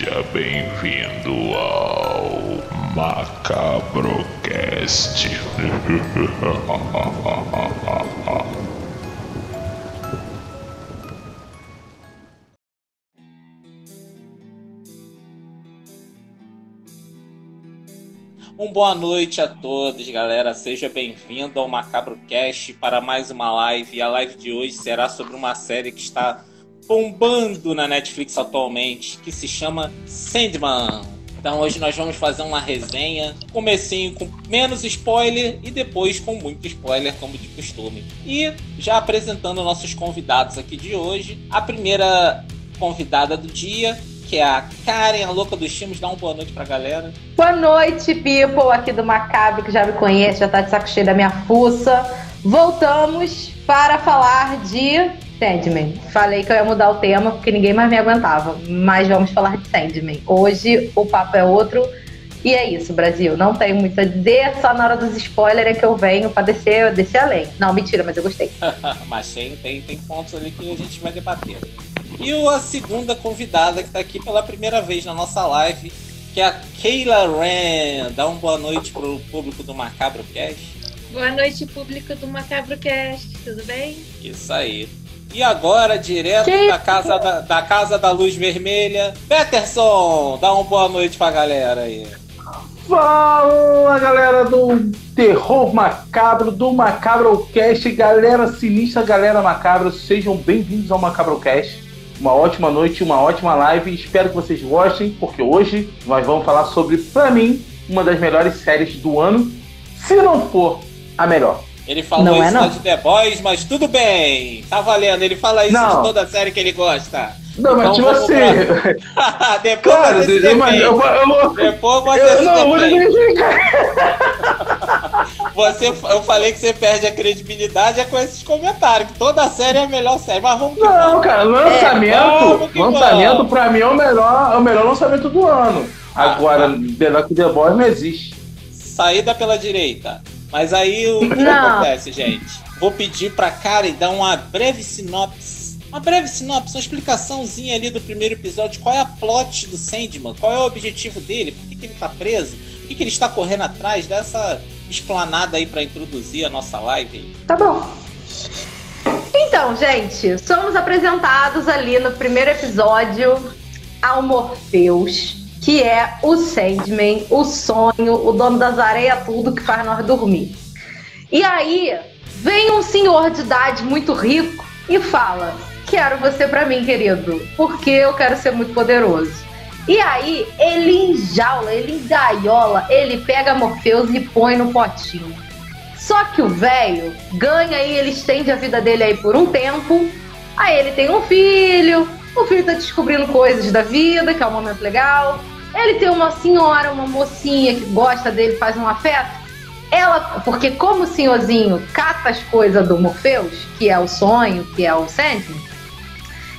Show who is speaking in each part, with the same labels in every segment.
Speaker 1: Seja bem-vindo ao Macabrocast.
Speaker 2: Um boa noite a todos, galera. Seja bem-vindo ao Macabro Cast para mais uma live. E a live de hoje será sobre uma série que está bombando na Netflix atualmente, que se chama Sandman. Então hoje nós vamos fazer uma resenha, comecinho com menos spoiler e depois com muito spoiler, como de costume. E já apresentando nossos convidados aqui de hoje, a primeira convidada do dia, que é a Karen, a louca dos filmes. Dá uma boa noite pra galera.
Speaker 3: Boa noite, people, aqui do Macabro, que já me conhece, já tá de saco cheio da minha fuça. Voltamos para falar de Sandman. Falei que eu ia mudar o tema porque ninguém mais me aguentava, mas vamos falar de Sandman. Hoje o papo é outro. E é isso, Brasil. Não tenho muito a dizer, só na hora dos spoilers é que eu venho pra descer, descer além. Não, mentira, mas eu gostei.
Speaker 2: mas tem, tem, tem pontos ali que a gente vai debater. E a segunda convidada que está aqui pela primeira vez na nossa live, que é a Keila Ren. Dá uma boa noite pro público do Macabro Cast.
Speaker 4: Boa noite, público do Macabro Cast, tudo bem?
Speaker 2: Isso aí. E agora, direto da casa da, da, casa da Luz Vermelha, Peterson, dá uma boa noite pra galera aí.
Speaker 5: Fala galera do Terror Macabro, do Macabro Cast, galera sinistra, galera macabra, sejam bem-vindos ao Macabro Cast uma ótima noite, uma ótima live. Espero que vocês gostem, porque hoje nós vamos falar sobre, para mim, uma das melhores séries do ano, se não for a melhor.
Speaker 2: Ele falou não é isso é, de The Boys, mas tudo bem, tá valendo. Ele fala isso não. de toda a série que ele gosta.
Speaker 5: Não, mas então, tipo assim.
Speaker 2: Pra... Depois Cara, você eu, eu, eu, eu, Depois você eu, não, você Eu falei que você perde a credibilidade é com esses comentários, que toda série é a melhor série. Mas vamos
Speaker 5: Não, vamos. cara, lançamento. É, lançamento pra mim é o melhor, é o melhor lançamento do ano. Ah, Agora, ah, The Boys não existe.
Speaker 2: Saída pela direita. Mas aí o que acontece, gente? Vou pedir pra Karen dar uma breve sinopse uma breve sinopse, uma explicaçãozinha ali do primeiro episódio. Qual é a plot do Sandman? Qual é o objetivo dele? Por que, que ele tá preso? Por que, que ele está correndo atrás dessa esplanada aí para introduzir a nossa live?
Speaker 3: Tá bom. Então, gente, somos apresentados ali no primeiro episódio ao Morpheus, que é o Sandman, o sonho, o dono das areias, tudo que faz nós dormir. E aí, vem um senhor de idade muito rico e fala: quero você para mim, querido, porque eu quero ser muito poderoso. E aí, ele enjaula, ele engaiola, ele pega Morpheus e põe no potinho. Só que o velho ganha e ele estende a vida dele aí por um tempo. Aí ele tem um filho, o filho tá descobrindo coisas da vida, que é um momento legal. Ele tem uma senhora, uma mocinha que gosta dele, faz um afeto. Ela, porque como o senhorzinho cata as coisas do Morpheus, que é o sonho, que é o Sandman,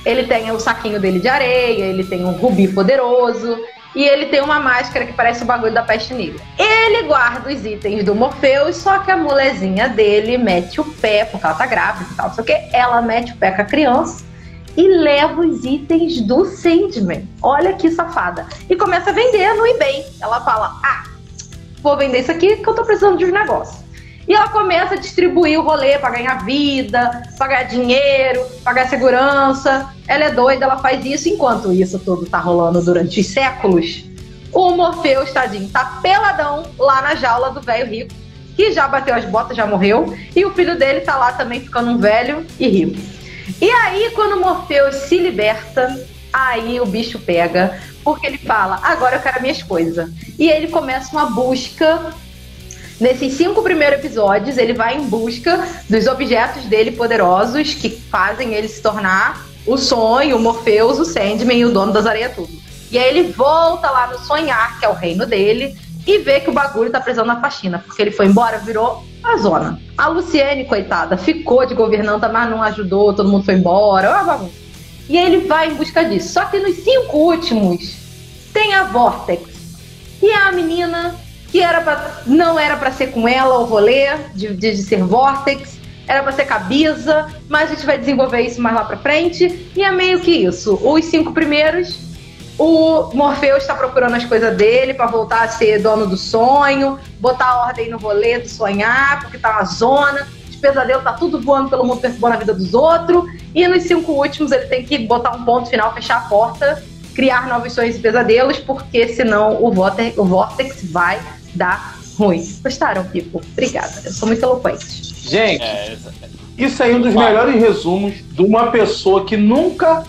Speaker 3: ele tem o saquinho dele de areia, ele tem um rubi poderoso e ele tem uma máscara que parece o bagulho da peste negra. Ele guarda os itens do Morpheus, só que a molezinha dele mete o pé, porque ela tá grávida e tal, só que ela mete o pé com a criança e leva os itens do Sandman. Olha que safada. E começa a vender no eBay. Ela fala: Ah, vou vender isso aqui que eu tô precisando de um negócio. E ela começa a distribuir o rolê para ganhar vida, pagar dinheiro, pagar segurança. Ela é doida, ela faz isso enquanto isso tudo tá rolando durante os séculos. O Morfeu, tadinho, tá peladão lá na jaula do velho rico, que já bateu as botas, já morreu, e o filho dele tá lá também ficando um velho e rico. E aí, quando o Morfeu se liberta, aí o bicho pega, porque ele fala: agora eu quero minhas coisas. E ele começa uma busca Nesses cinco primeiros episódios, ele vai em busca dos objetos dele poderosos que fazem ele se tornar o sonho, o Morpheus, o Sandman e o dono das areias tudo. E aí ele volta lá no sonhar, que é o reino dele, e vê que o bagulho tá precisando na faxina, porque ele foi embora, virou a zona. A Luciene, coitada, ficou de governanta, mas não ajudou, todo mundo foi embora, bagunça. E ele vai em busca disso. Só que nos cinco últimos tem a Vortex. E a menina que era pra, não era para ser com ela o rolê de, de, de ser Vortex, era para ser Cabiza, mas a gente vai desenvolver isso mais lá para frente. E é meio que isso. Os cinco primeiros, O Morpheus está procurando as coisas dele para voltar a ser dono do sonho, botar ordem no rolê do sonhar, porque tá uma zona. Os pesadelos tá tudo voando pelo mundo, perturbando a vida dos outros. E nos cinco últimos ele tem que botar um ponto final, fechar a porta, criar novos sonhos e pesadelos, porque senão o, Vortex, o Vortex vai dar ruim. Gostaram, Pipo? Obrigada. Eu sou muito eloquente.
Speaker 5: Gente,
Speaker 2: É,
Speaker 5: isso aí é um dos melhores resumos de uma pessoa que nunca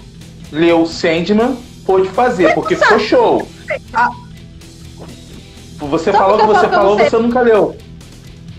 Speaker 5: leu Sandman pôde fazer, porque ficou show. Ah, você
Speaker 3: Só
Speaker 5: falou que você falou, você nunca leu.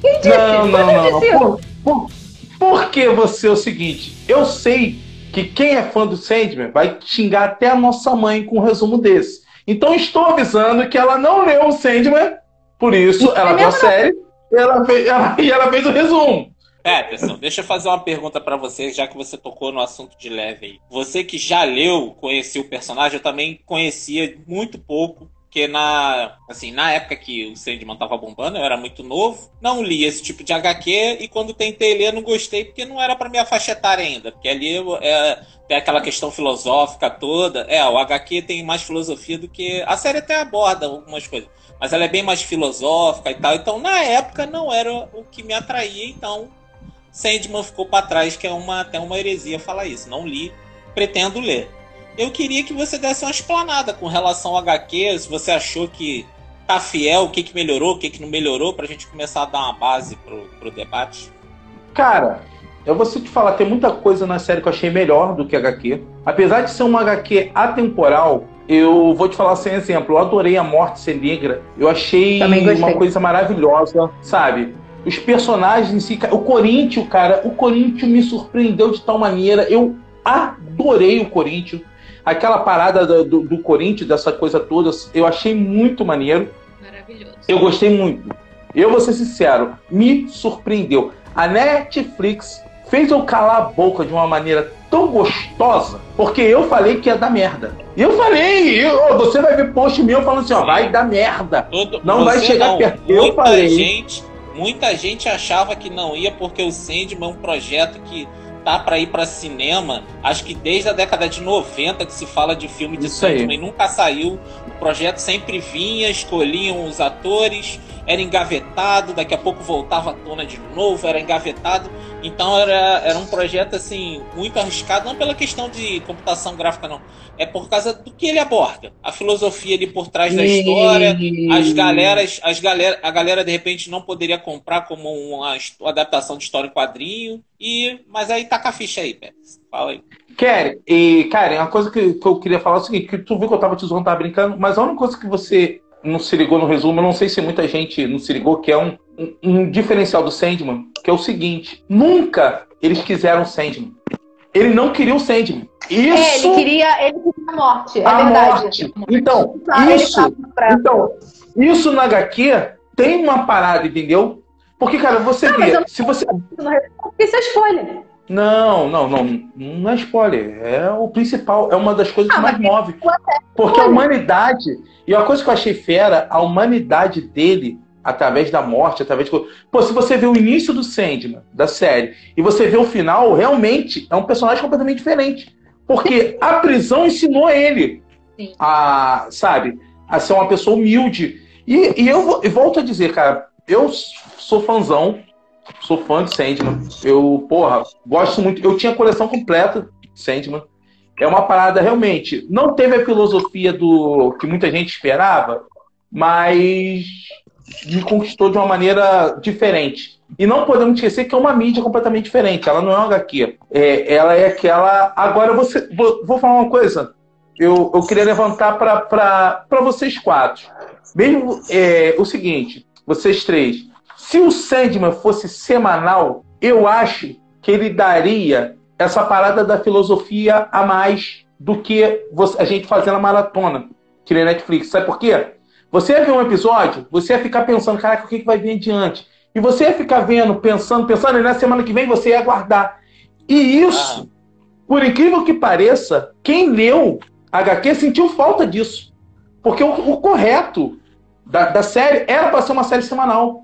Speaker 3: Quem disse?
Speaker 5: Não, não, não. não. Por, por, por que você é o seguinte? Eu sei que quem é fã do Sandman vai xingar até a nossa mãe com um resumo desse. Então estou avisando que ela não leu o Sandman, por isso ela viu a série ela fez, ela- e ela fez o resumo.
Speaker 2: Atenção, deixa eu fazer uma pergunta pra você, já que você tocou no assunto de leve aí. Você que já leu, conhecia o personagem, eu também conhecia muito pouco, porque na, assim, na época que o Sandman tava bombando, eu era muito novo, não li esse tipo de HQ e quando tentei ler não gostei porque não era pra minha faixa etária ainda, porque ali é, tem aquela questão filosófica toda. É, o HQ tem mais filosofia do que a série até aborda algumas coisas, mas ela é bem mais filosófica e tal. Então, na época não era o que me atraía, então Sandman ficou pra trás, que é uma, até uma heresia falar isso. Não li, pretendo ler. Eu queria que você desse uma explanada com relação ao HQ, se você achou que tá fiel, o que, que melhorou, o que, que não melhorou, pra gente começar a dar uma base pro, pro debate.
Speaker 5: Cara, eu vou te falar, tem muita coisa na série que eu achei melhor do que HQ. Apesar de ser uma HQ atemporal, eu vou te falar sem exemplo. Eu adorei a Morte Ser Negra. Eu achei uma coisa maravilhosa, sabe? Os personagens em si, o Corinthians, cara, o Corinthians me surpreendeu de tal maneira. Eu adorei o Corinthians. Aquela parada do, do, do Corinthians, dessa coisa toda, eu achei muito maneiro.
Speaker 4: Maravilhoso.
Speaker 5: Eu gostei muito. Eu vou ser sincero, me surpreendeu. A Netflix fez eu calar a boca de uma maneira tão gostosa, porque eu falei que ia dar merda. E eu falei, eu- você vai ver post meu falando assim, ó, vai dar merda.
Speaker 2: Todo-
Speaker 5: Não vai chegar perto. Eu falei.
Speaker 2: gente, muita gente achava que não ia porque o Sandman é um projeto que tá pra ir pra cinema. Acho que desde a década de 90 que se fala de filme de
Speaker 5: Isso aí.
Speaker 2: Sandman e nunca saiu. O projeto sempre vinha, escolhiam os atores, era engavetado, daqui a pouco voltava à tona de novo, era engavetado. Então era, era um projeto assim muito arriscado, não pela questão de computação gráfica não, é por causa do que ele aborda, a filosofia ali por trás da história, as galeras, as galera, a galera de repente não poderia comprar como uma adaptação de história em quadrinho. E mas aí taca a ficha aí, Pérez. Fala aí.
Speaker 5: Karen, e Karen, uma coisa que, que eu queria falar é o seguinte, que tu viu que eu tava te zoando, tava brincando, mas a única coisa que você não se ligou no resumo, eu não sei se muita gente não se ligou, que é um, um, um diferencial do Sandman, que é o seguinte, nunca eles quiseram o Sandman. Ele não queria o Sandman. Isso
Speaker 3: É, ele queria, ele queria a morte, é
Speaker 5: a
Speaker 3: verdade.
Speaker 5: morte. Então,
Speaker 3: Ah,
Speaker 5: isso,
Speaker 3: pra-
Speaker 5: então, isso na HQ tem uma parada, entendeu? Porque, cara, você
Speaker 3: Não,
Speaker 5: vê,
Speaker 3: não-
Speaker 5: se você
Speaker 3: Porque isso é escolha.
Speaker 5: Não, não, não, não é spoiler. É o principal, é uma das coisas que
Speaker 3: Ah,
Speaker 5: mais
Speaker 3: mas
Speaker 5: move. Porque a humanidade, e uma coisa que eu achei fera, a humanidade dele, através da morte, através de. Pô, se você vê o início do Sandman, da série, e você vê o final, realmente é um personagem completamente diferente. Porque a prisão ensinou ele
Speaker 4: Sim.
Speaker 5: a, sabe, a ser uma pessoa humilde. E, e eu vou- e volto a dizer, cara, eu sou fãzão, sou fã de Sandman. Eu, porra, gosto muito. Eu tinha coleção completa de Sandman. É uma parada realmente. Não teve a filosofia do que muita gente esperava, mas me conquistou de uma maneira diferente. E não podemos esquecer que é uma mídia completamente diferente. Ela não é uma HQ. É, ela é aquela. Agora você. Vou, vou falar uma coisa. Eu, eu queria levantar para vocês quatro. Mesmo é, o seguinte, vocês três. Se o Sandman fosse semanal, eu acho que ele daria essa parada da filosofia a mais do que você- a gente fazendo a maratona que nem Netflix. Sabe por quê? Você ia ver um episódio, você ia ficar pensando, caraca, o que, que vai vir adiante? E você ia ficar vendo, pensando, pensando, e na semana que vem você ia aguardar. E isso, por incrível que pareça, quem leu HQ sentiu falta disso. Porque o, o correto da, da série era para ser uma série semanal.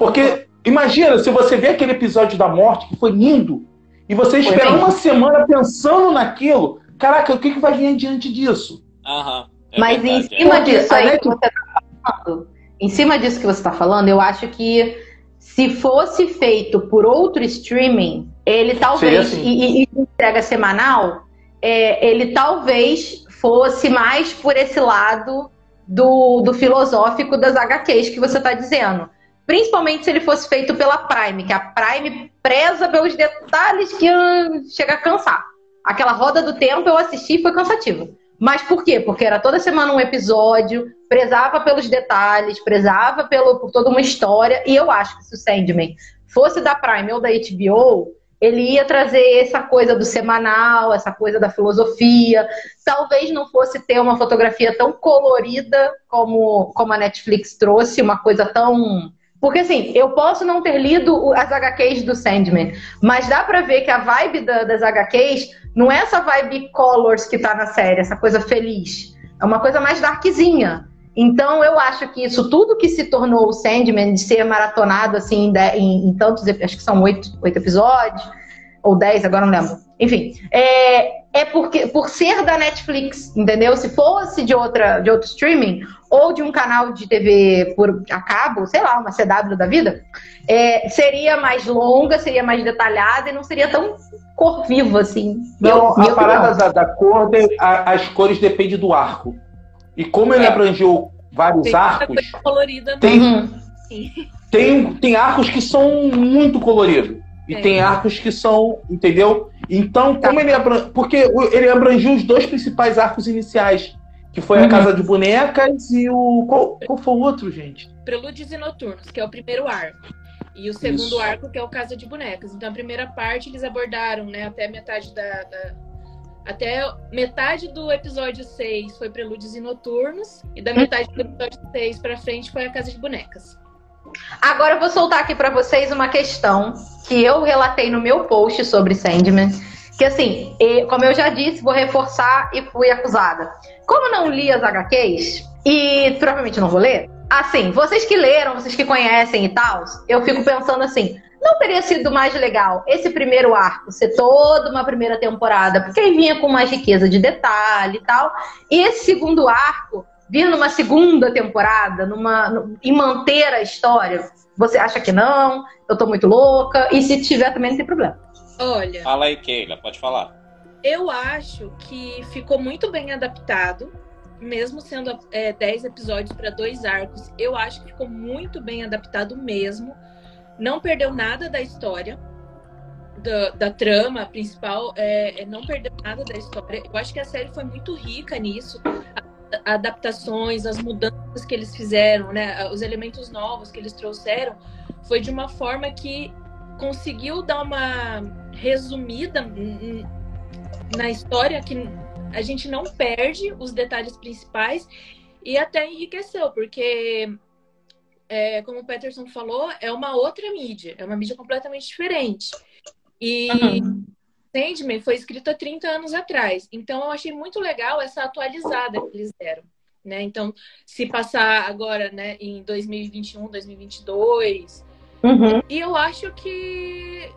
Speaker 5: Porque, imagina, se você vê aquele episódio da morte, que foi lindo, e você
Speaker 3: mesmo.
Speaker 5: uma semana pensando naquilo, caraca, o que, que vai vir adiante disso?
Speaker 2: Aham. É
Speaker 3: Mas em
Speaker 2: verdade, é.
Speaker 3: cima
Speaker 5: Porque
Speaker 3: disso aí que você tá falando, em cima disso que você tá falando, eu acho que se fosse feito por outro streaming, ele talvez,
Speaker 5: Seria assim.
Speaker 3: e, e- e entrega semanal, é, ele talvez fosse mais por esse lado do, do filosófico das HQs que você tá dizendo. Principalmente se ele fosse feito pela Prime, que a Prime preza pelos detalhes que chega a cansar. Aquela roda do tempo eu assisti e foi cansativo. Mas por quê? Porque era toda semana um episódio, prezava pelos detalhes, prezava pelo, por toda uma história. E eu acho que se o Sandman fosse da Prime ou da HBO, ele ia trazer essa coisa do semanal, essa coisa da filosofia. Talvez não fosse ter uma fotografia tão colorida como, como a Netflix trouxe, uma coisa tão. Porque assim, eu posso não ter lido as HQs do Sandman, mas dá pra ver que a vibe da- das HQs não é essa vibe colors que tá na série, essa coisa feliz. É uma coisa mais darkzinha. Então eu acho que isso tudo que se tornou o Sandman, de ser maratonado assim em, em- em tantos, acho que são oito, oito episódios, ou dez, agora não lembro. Enfim, é, é porque por ser da Netflix, entendeu? Se fosse de outra, de outro streaming ou de um canal de TV por a cabo, sei lá, uma CW da vida, é, seria mais longa, seria mais detalhada e não seria tão cor viva assim.
Speaker 5: Não,
Speaker 3: Meu-
Speaker 5: a parada
Speaker 3: não.
Speaker 5: da, da cor, de- a- as cores dependem do arco. E como ele
Speaker 2: É.
Speaker 5: abrangeu vários
Speaker 4: Tem
Speaker 5: arcos,
Speaker 4: colorida
Speaker 5: tem-
Speaker 3: Uhum.
Speaker 5: tem, tem arcos que são muito coloridos. E
Speaker 4: É.
Speaker 5: tem arcos que são, entendeu? Então,
Speaker 3: Tá.
Speaker 5: como ele abrangiu. Porque ele abrangiu os dois principais arcos iniciais. Que foi a
Speaker 3: Uhum.
Speaker 5: Casa de Bonecas e o. Qual, qual foi o outro, gente?
Speaker 4: Prelúdios e Noturnos, que é o primeiro arco. E o segundo
Speaker 5: Isso.
Speaker 4: arco, que é o Casa de Bonecas. Então, a primeira parte eles abordaram, né, até metade da. da- Até metade do episódio 6 foi Prelúdios e Noturnos. E da metade do episódio 6 pra frente foi a Casa de Bonecas.
Speaker 3: Agora eu vou soltar aqui pra vocês uma questão que eu relatei no meu post sobre Sandman. Que assim, como eu já disse, vou reforçar e fui acusada. Como não li as HQs, e provavelmente não vou ler, assim, vocês que leram, vocês que conhecem e tal, eu fico pensando assim, não teria sido mais legal esse primeiro arco ser toda uma primeira temporada, porque aí vinha com mais riqueza de detalhe e tal, e esse segundo arco vir numa segunda temporada, numa, e manter a história? Você acha que não? Eu tô muito louca? E se tiver também não tem problema.
Speaker 4: Olha,
Speaker 2: Fala aí, Keila, pode falar.
Speaker 4: eu acho que ficou muito bem adaptado. Mesmo sendo é, 10 episódios para dois arcos, eu acho que ficou muito bem adaptado mesmo. Não perdeu nada da história, da, da trama principal, é, é, não perdeu nada da história. Eu acho que a série foi muito rica nisso. Adaptações, as mudanças que eles fizeram, né, os elementos novos que eles trouxeram, foi de uma forma que conseguiu dar uma resumida na história que a gente não perde os detalhes principais e até enriqueceu, porque, é, como o Peterson falou, é uma outra mídia, é uma mídia completamente diferente. E Sandman foi escrito há 30 anos atrás, então eu achei muito legal essa atualizada que eles deram. Né? Então, se passar agora né, em 2021, 2022,
Speaker 3: Uhum.
Speaker 4: e eu acho que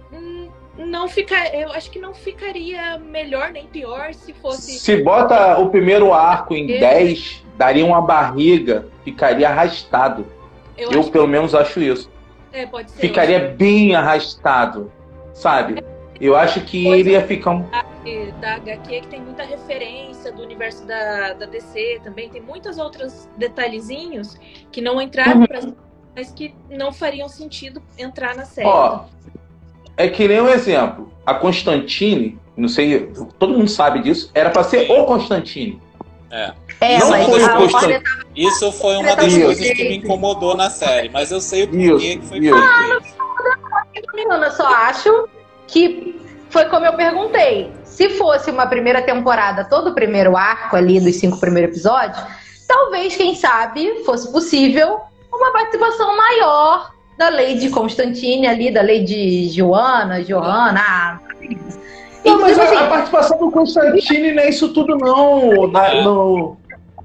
Speaker 4: não fica, eu acho que não ficaria melhor nem pior se fosse
Speaker 5: Se bota o primeiro arco em
Speaker 4: Eu-
Speaker 5: 10, daria uma barriga, ficaria arrastado.
Speaker 4: eu,
Speaker 5: Eu, pelo
Speaker 4: que,
Speaker 5: menos, acho isso.
Speaker 4: é, pode ser.
Speaker 5: Ficaria bem arrastado, sabe? Eu acho que
Speaker 4: Pois
Speaker 5: ele ia ficar um
Speaker 4: E da HQ que tem muita referência do universo da, da DC também. Tem muitos outros detalhezinhos que não entraram
Speaker 3: Uhum.
Speaker 4: pra mas que não fariam sentido entrar na série.
Speaker 5: Ó, é que nem um exemplo. A Constantine, não sei, todo mundo sabe disso, era pra ser o Constantine.
Speaker 2: É.
Speaker 3: É,
Speaker 5: Não foi
Speaker 3: a
Speaker 5: Constantine.
Speaker 3: ordem
Speaker 2: Isso foi uma das
Speaker 5: Isso.
Speaker 2: coisas que me incomodou na série, mas eu sei o porquê
Speaker 5: Isso,
Speaker 2: que foi
Speaker 5: isso.
Speaker 2: feito.
Speaker 3: Menina, eu só acho que foi como eu perguntei. Se fosse uma primeira temporada, todo o primeiro arco ali dos cinco primeiros episódios, talvez, quem sabe, fosse possível uma participação maior da Lady Constantine ali, da Lady Joana, Joana.
Speaker 5: Não, mas
Speaker 3: tipo
Speaker 5: a, a
Speaker 3: assim,
Speaker 5: participação do Constantine não é isso tudo, não. Na- no-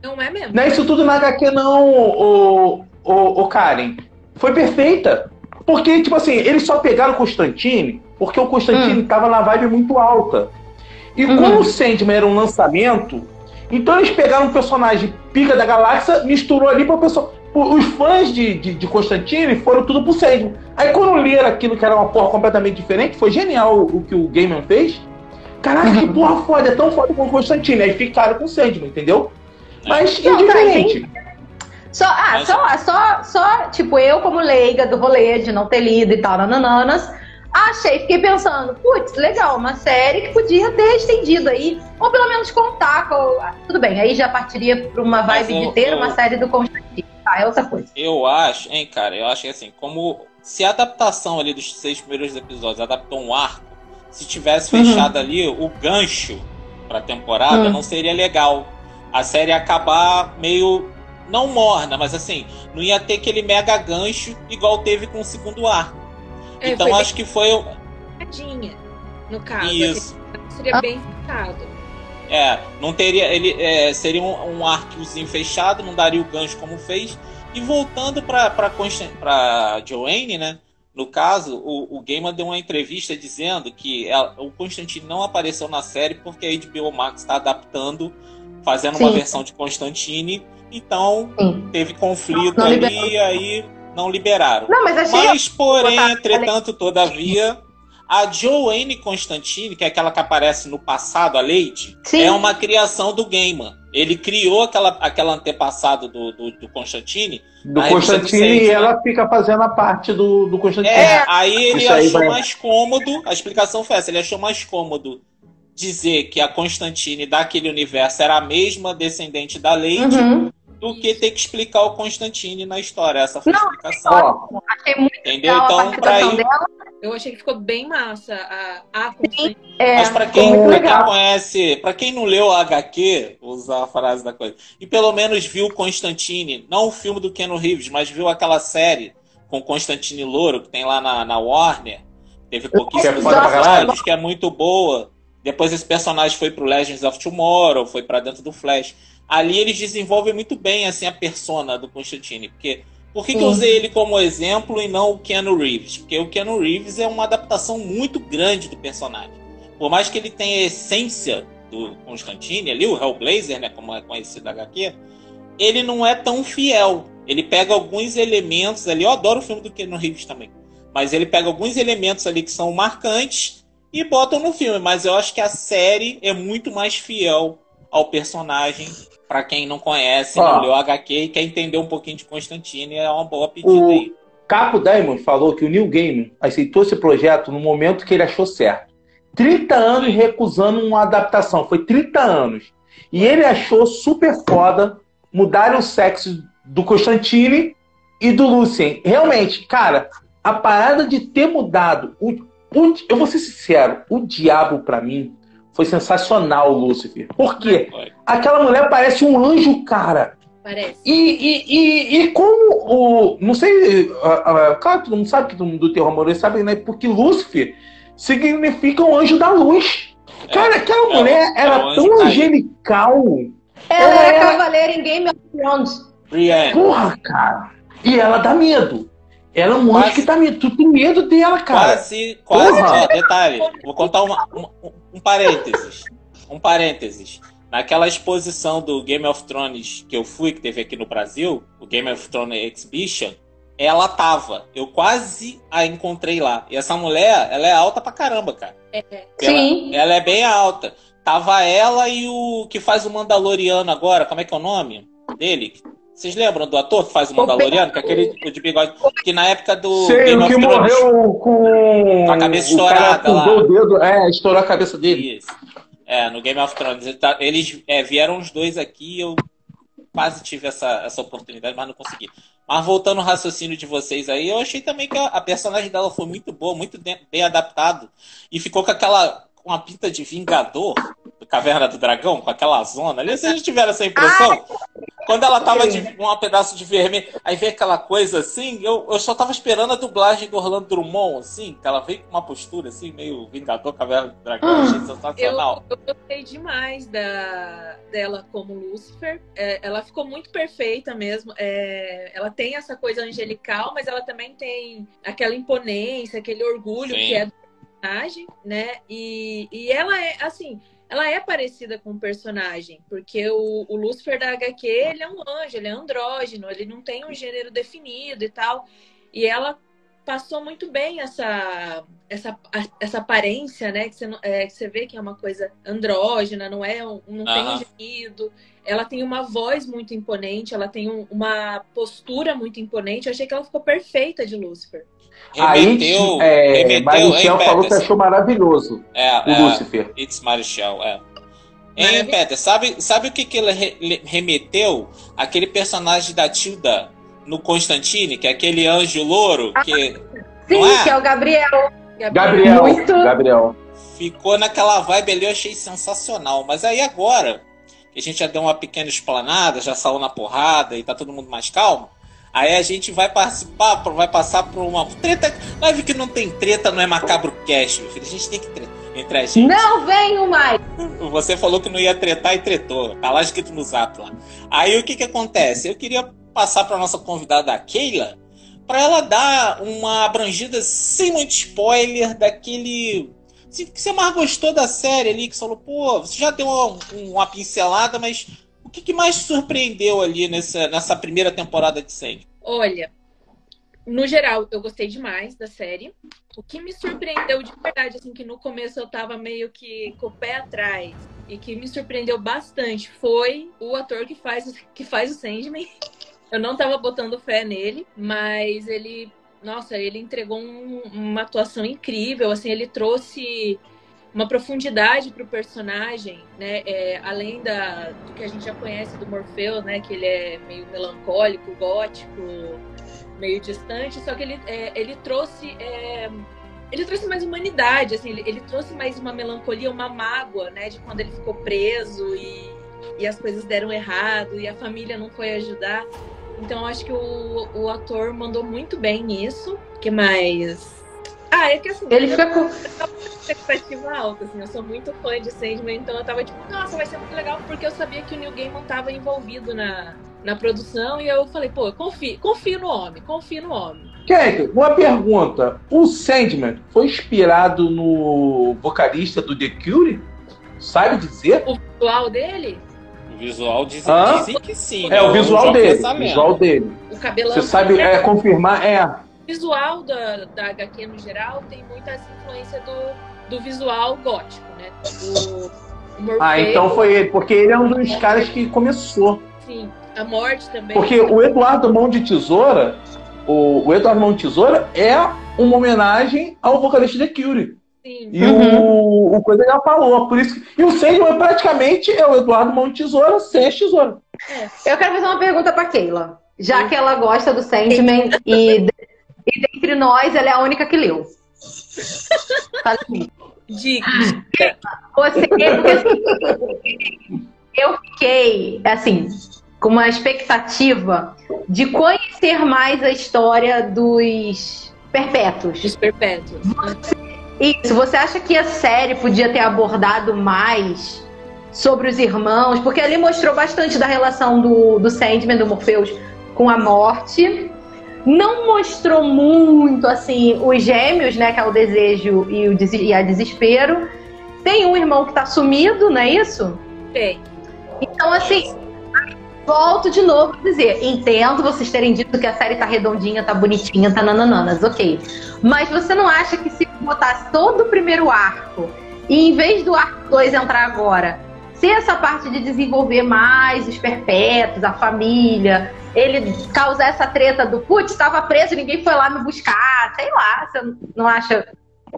Speaker 4: Não é mesmo?
Speaker 5: não é isso tudo na HQ, não, o, o, o Karen. Foi perfeita. Porque, tipo assim, eles só pegaram o Constantine porque o Constantine tava na vibe muito alta. E
Speaker 3: Uhum.
Speaker 5: como o Sandman era um lançamento, Então eles pegaram um personagem pica da galáxia, misturou ali para o pessoal. Os fãs de, de, de Constantine foram tudo pro Sandman. Aí quando leram aquilo que era uma porra completamente diferente, foi genial o, o que o Gaiman fez. Caraca, que porra foda, é tão foda como o Constantine. Aí ficaram com o Sandman, entendeu? Mas é diferente.
Speaker 3: Só, ah, só, só, só, tipo, eu como leiga do rolê de não ter lido e tal, nanananas, achei, fiquei pensando, putz, legal, uma série que podia ter estendido aí, ou pelo menos contar com. Tudo bem, aí já partiria pra uma vibe eu, de ter eu, uma série do Constantine. Tá, é outra coisa.
Speaker 2: Eu acho, hein, cara, eu acho que assim, como se a adaptação ali dos seis primeiros episódios adaptou um arco, se tivesse uhum. fechado uhum. ali o gancho pra temporada, uhum. não seria legal. A série acabar meio não morna, mas assim, não ia ter aquele mega gancho igual teve com o segundo arco. É, então acho que foi.
Speaker 4: No caso.
Speaker 2: Isso.
Speaker 4: Seria bem fechado.
Speaker 2: É, não teria. Ele é, seria um, um arcozinho fechado, não daria o gancho como fez. E voltando para para Joanne, né? No caso, o, o Gaiman deu uma entrevista dizendo que ela, o Constantine não apareceu na série porque a HBO Max está adaptando, fazendo Sim. uma versão de Constantine então, Sim. teve conflito não, não ali e aí não liberaram.
Speaker 3: Não, mas,
Speaker 2: mas porém, entretanto, todavia, a Joanne Constantine, que é aquela que aparece no passado, a Lady, Sim. é uma criação do Gaiman. Ele criou aquela, aquela antepassado do, do, do Constantine.
Speaker 5: Do Constantine e ela fica fazendo a parte do, do Constantine.
Speaker 2: É, aí ele Isso achou aí mais cômodo, a explicação foi essa, ele achou mais cômodo dizer que a Constantine daquele universo era a mesma descendente da Lady uhum do que ter que explicar o Constantine na história. Essa foi a explicação.
Speaker 3: Não, achei muito
Speaker 2: Entendeu? Então, pra ir...
Speaker 4: Dela. Eu achei que ficou bem massa a, a
Speaker 2: Sim, é, Mas para quem, pra quem conhece, para quem não leu a HQ, vou usar a frase da coisa, e pelo menos viu Constantine, não o filme do Keanu Reeves, mas viu aquela série com Constantine Louro que tem lá na, na Warner, teve pouquíssimos episódios, que é muito boa. Depois esse personagem foi pro Legends of Tomorrow, foi para dentro do Flash ali eles desenvolvem muito bem assim a persona do Constantine, porque por que, que, eu usei ele como exemplo e não o Keanu Reeves? Porque o Keanu Reeves é uma adaptação muito grande do personagem. Por mais que ele tenha a essência do Constantine ali, o Hellblazer, né, como é conhecido da HQ, ele não é tão fiel. Ele pega alguns elementos ali, eu adoro o filme do Keanu Reeves também, mas ele pega alguns elementos ali que são marcantes e botam no filme, mas eu acho que a série é muito mais fiel ao personagem para quem não conhece, Ó, não leu HQ e quer entender um pouquinho de Constantine, é uma boa pedida o aí.
Speaker 5: Capo Diamond falou que o Neil Gaiman aceitou esse projeto no momento que ele achou certo. 30 anos recusando uma adaptação, foi 30 anos. E ele achou super foda mudar o sexo do Constantine e do Lucien. Realmente, cara, a parada de ter mudado. O, o, eu vou ser sincero, o diabo para mim foi sensacional, Lúcifer. Por quê? Aquela mulher parece um anjo, cara.
Speaker 4: Parece.
Speaker 5: E, e, e, e como o. Não sei. Uh, uh, claro, todo mundo sabe que do, do terror amoroso sabe, né? Porque Lúcifer significa um anjo da luz. É, cara, aquela é, mulher é, era tão angelical.
Speaker 3: Ela, ela é era cavaleira em Game of Thrones.
Speaker 5: Brienne. Porra, cara. E ela dá medo. Ela é um quase, anjo que dá medo. Tu tem medo dela, cara.
Speaker 2: Quase, quase. Detalhe. Vou contar uma, uma, um parênteses. Um parênteses. Naquela exposição do Game of Thrones que eu fui, que teve aqui no Brasil, o Game of Thrones Exhibition, ela tava. Eu quase a encontrei lá. E essa mulher, ela é alta pra caramba, cara. É.
Speaker 3: Sim.
Speaker 2: Ela, ela é bem alta. Tava ela e o que faz o Mandaloriano agora, como é que é o nome dele? Vocês lembram do ator que faz o Mandaloriano? Que é aquele de bigode. Que na época do.
Speaker 5: Sei, Game o que morreu com.
Speaker 2: Com a cabeça estourada lá.
Speaker 5: O dedo, é, estourou a cabeça dele.
Speaker 2: Isso. É, no Game of Thrones. Tá, eles é, vieram os dois aqui eu quase tive essa, essa oportunidade, mas não consegui. Mas voltando ao raciocínio de vocês aí, eu achei também que a, a personagem dela foi muito boa, muito bem adaptado. E ficou com aquela. com uma pinta de vingador do Caverna do Dragão, com aquela zona ali. Vocês tiveram essa impressão? Quando ela tava de um pedaço de vermelho, aí veio aquela coisa assim, eu, eu só tava esperando a dublagem do Orlando Drummond, assim, que ela veio com uma postura assim, meio Vingador, Caverna do Dragão, ah, achei sensacional.
Speaker 4: Eu, eu gostei demais da, dela como Lucifer. É, ela ficou muito perfeita mesmo. É, ela tem essa coisa angelical, mas ela também tem aquela imponência, aquele orgulho Sim. que é do personagem, né? E, e ela é, assim, ela é parecida com o personagem, porque o, o Lúcifer da HQ, ele é um anjo, ele é andrógeno, ele não tem um gênero definido e tal. E ela passou muito bem essa essa, essa aparência, né? Que você, é, que você vê que é uma coisa andrógena, não é não uhum. tem um gemido. Ela tem uma voz muito imponente, ela tem um, uma postura muito imponente. Eu achei que ela ficou perfeita de Lúcifer.
Speaker 5: Remeteu, Aí, é, remeteu, Marichel falou que achou maravilhoso é, o é, Lúcifer.
Speaker 2: It's Marichel, é. Hein, Peter, sabe, sabe o que, que ele remeteu? Aquele personagem da Tilda no Constantine, que é aquele anjo louro que.
Speaker 3: Sim, é? que é o Gabriel.
Speaker 5: Gabriel. Muito... Gabriel.
Speaker 2: Ficou naquela vibe ali, eu achei sensacional. Mas aí agora, que a gente já deu uma pequena esplanada, já saiu na porrada e tá todo mundo mais calmo. Aí a gente vai participar, vai passar por uma treta. Live que não tem treta, não é macabro cash, meu filho. A gente tem que tretar entre a gente.
Speaker 3: Não venho mais!
Speaker 2: Você falou que não ia tretar e tretou. Tá lá escrito no zap lá. Aí o que que acontece? Eu queria passar para nossa convidada, a Keila, para ela dar uma abrangida sem muito spoiler daquele que você mais gostou da série ali, que você falou, pô, você já deu uma, uma pincelada, mas o que, que mais surpreendeu ali nessa, nessa primeira temporada de série?
Speaker 4: Olha, no geral, eu gostei demais da série. O que me surpreendeu de verdade, assim, que no começo eu tava meio que com o pé atrás e que me surpreendeu bastante foi o ator que faz, que faz o Sandman. Eu não tava botando fé nele, mas ele, nossa, ele entregou um, uma atuação incrível. Assim, ele trouxe uma profundidade para o personagem, né? É, além da, do que a gente já conhece do Morfeu, né? Que ele é meio melancólico, gótico, meio distante. Só que ele, é, ele trouxe é, ele trouxe mais humanidade, assim. Ele, ele, trouxe mais uma melancolia, uma mágoa, né? De quando ele ficou preso e, e as coisas deram errado e a família não foi ajudar. Então acho que o, o ator mandou muito bem nisso. que mais? Ah, é que assim.
Speaker 3: Ele fica com.
Speaker 4: expectativa alta, assim. Eu sou muito fã de Sandman, então eu tava tipo, nossa, vai ser muito legal, porque eu sabia que o Neil Gaiman tava envolvido na, na produção, e eu falei, pô, confio, confio no homem, confio no homem.
Speaker 5: Kek, uma pergunta. O Sandman foi inspirado no vocalista do The Cure? Sabe dizer?
Speaker 4: O visual dele?
Speaker 2: visual dizem, dizem que sim.
Speaker 5: É, né? o visual dele. O visual dele.
Speaker 4: O cabelão.
Speaker 5: Você sabe é, confirmar? É. O
Speaker 4: visual da, da HQ no geral tem muita influência do, do visual gótico, né?
Speaker 5: Do, ah, então foi ele, porque ele é um dos caras que começou.
Speaker 4: Sim, a morte também.
Speaker 5: Porque o Eduardo Mão de Tesoura, o, o Eduardo Mão de Tesoura é uma homenagem ao vocalista The Cure. Sim. E uhum. o, o Coisa já falou, por isso que, E o Sandman praticamente é o Eduardo Mão de Tesoura sem as tesouras.
Speaker 3: É. Eu quero fazer uma pergunta pra Keila. Já que ela gosta do Sandman e, e dentre nós ela é a única que leu.
Speaker 4: Fala Diga.
Speaker 3: Você, eu fiquei, assim, com uma expectativa de conhecer mais a história dos perpétuos.
Speaker 4: Dos perpétuos.
Speaker 3: Você isso, você acha que a série podia ter abordado mais sobre os irmãos? Porque ali mostrou bastante da relação do, do Sandman, do Morpheus, com a morte. Não mostrou muito, assim, os gêmeos, né? Que é o desejo e, o des e a desespero. Tem um irmão que tá sumido, não é isso?
Speaker 4: Tem.
Speaker 3: Então, assim, volto de novo a dizer, entendo vocês terem dito que a série tá redondinha, tá bonitinha, tá nanananas, ok. Mas você não acha que se botasse todo o primeiro arco e em vez do arco 2 entrar agora, se essa parte de desenvolver mais os perpétuos, a família, ele causar essa treta do putz, estava preso, ninguém foi lá me buscar, sei lá, você não acha?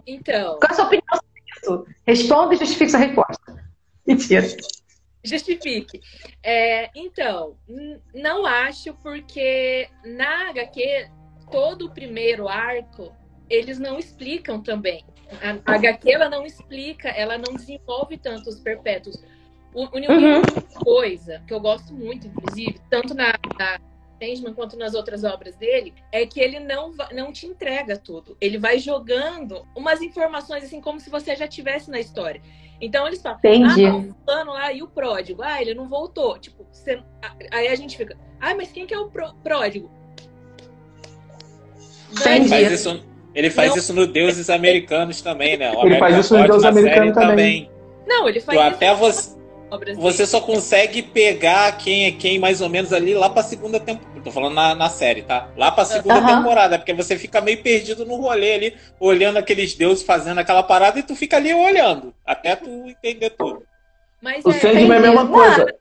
Speaker 4: Então.
Speaker 3: Qual é a sua opinião sobre isso? Responda e justifique sua resposta. Mentira.
Speaker 4: Justifique. É, então, não acho, porque na HQ, todo o primeiro arco, eles não explicam também. A, a HQ, ela não explica, ela não desenvolve tanto os perpétuos. O, o Neil uhum. coisa que eu gosto muito, inclusive, tanto na, na Sandman quanto nas outras obras dele, é que ele não, não te entrega tudo. Ele vai jogando umas informações assim como se você já tivesse na história. Então eles falam,
Speaker 3: Entendi.
Speaker 4: ah, o plano lá e o pródigo, ah, ele não voltou. Tipo, você... aí a gente fica, ah, mas quem que é o pródigo?
Speaker 2: Ele faz isso, ele faz isso no Deuses Americanos também, né?
Speaker 5: O ele faz isso no Deuses Americanos também. também.
Speaker 4: Não, ele faz
Speaker 2: Tu
Speaker 4: isso
Speaker 2: até você,
Speaker 4: obras
Speaker 2: você só consegue pegar quem é quem mais ou menos ali lá pra segunda temporada. Tô falando na, na série, tá? Lá pra segunda temporada, porque você fica meio perdido no rolê ali, olhando aqueles deuses fazendo aquela parada e tu fica ali olhando, até tu entender tudo.
Speaker 4: Mas
Speaker 5: O
Speaker 4: é,
Speaker 5: Sandman é a mesma coisa.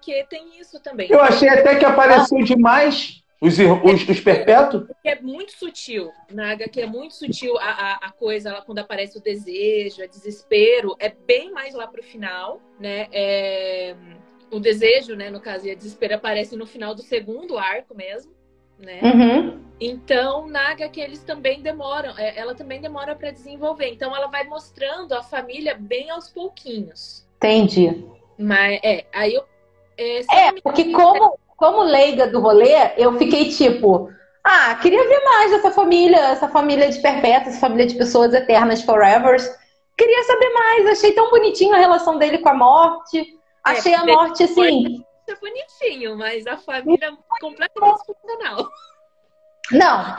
Speaker 4: que tem isso também.
Speaker 5: Eu achei até que apareceu demais os, ir- os, os perpétuos.
Speaker 4: é muito sutil. Na HQ é muito sutil a, a, a coisa, ela, quando aparece o desejo, o desespero, é bem mais lá pro final, né? É, o desejo, né, no caso, e a desespero aparece no final do segundo arco mesmo, né?
Speaker 3: Uhum.
Speaker 4: Então, na HQ eles também demoram, é, ela também demora para desenvolver. Então, ela vai mostrando a família bem aos pouquinhos.
Speaker 3: Entendi.
Speaker 4: Mas, é, aí eu. É,
Speaker 3: É, porque como, como leiga do rolê, eu fiquei tipo, ah, queria ver mais dessa família, essa família de perpétuos, essa família de pessoas eternas, forevers. Queria saber mais, achei tão bonitinho a relação dele com a morte. Achei a
Speaker 4: porque-
Speaker 3: morte assim.
Speaker 4: é bonitinho, mas a família é completamente disfuncional.
Speaker 3: Não.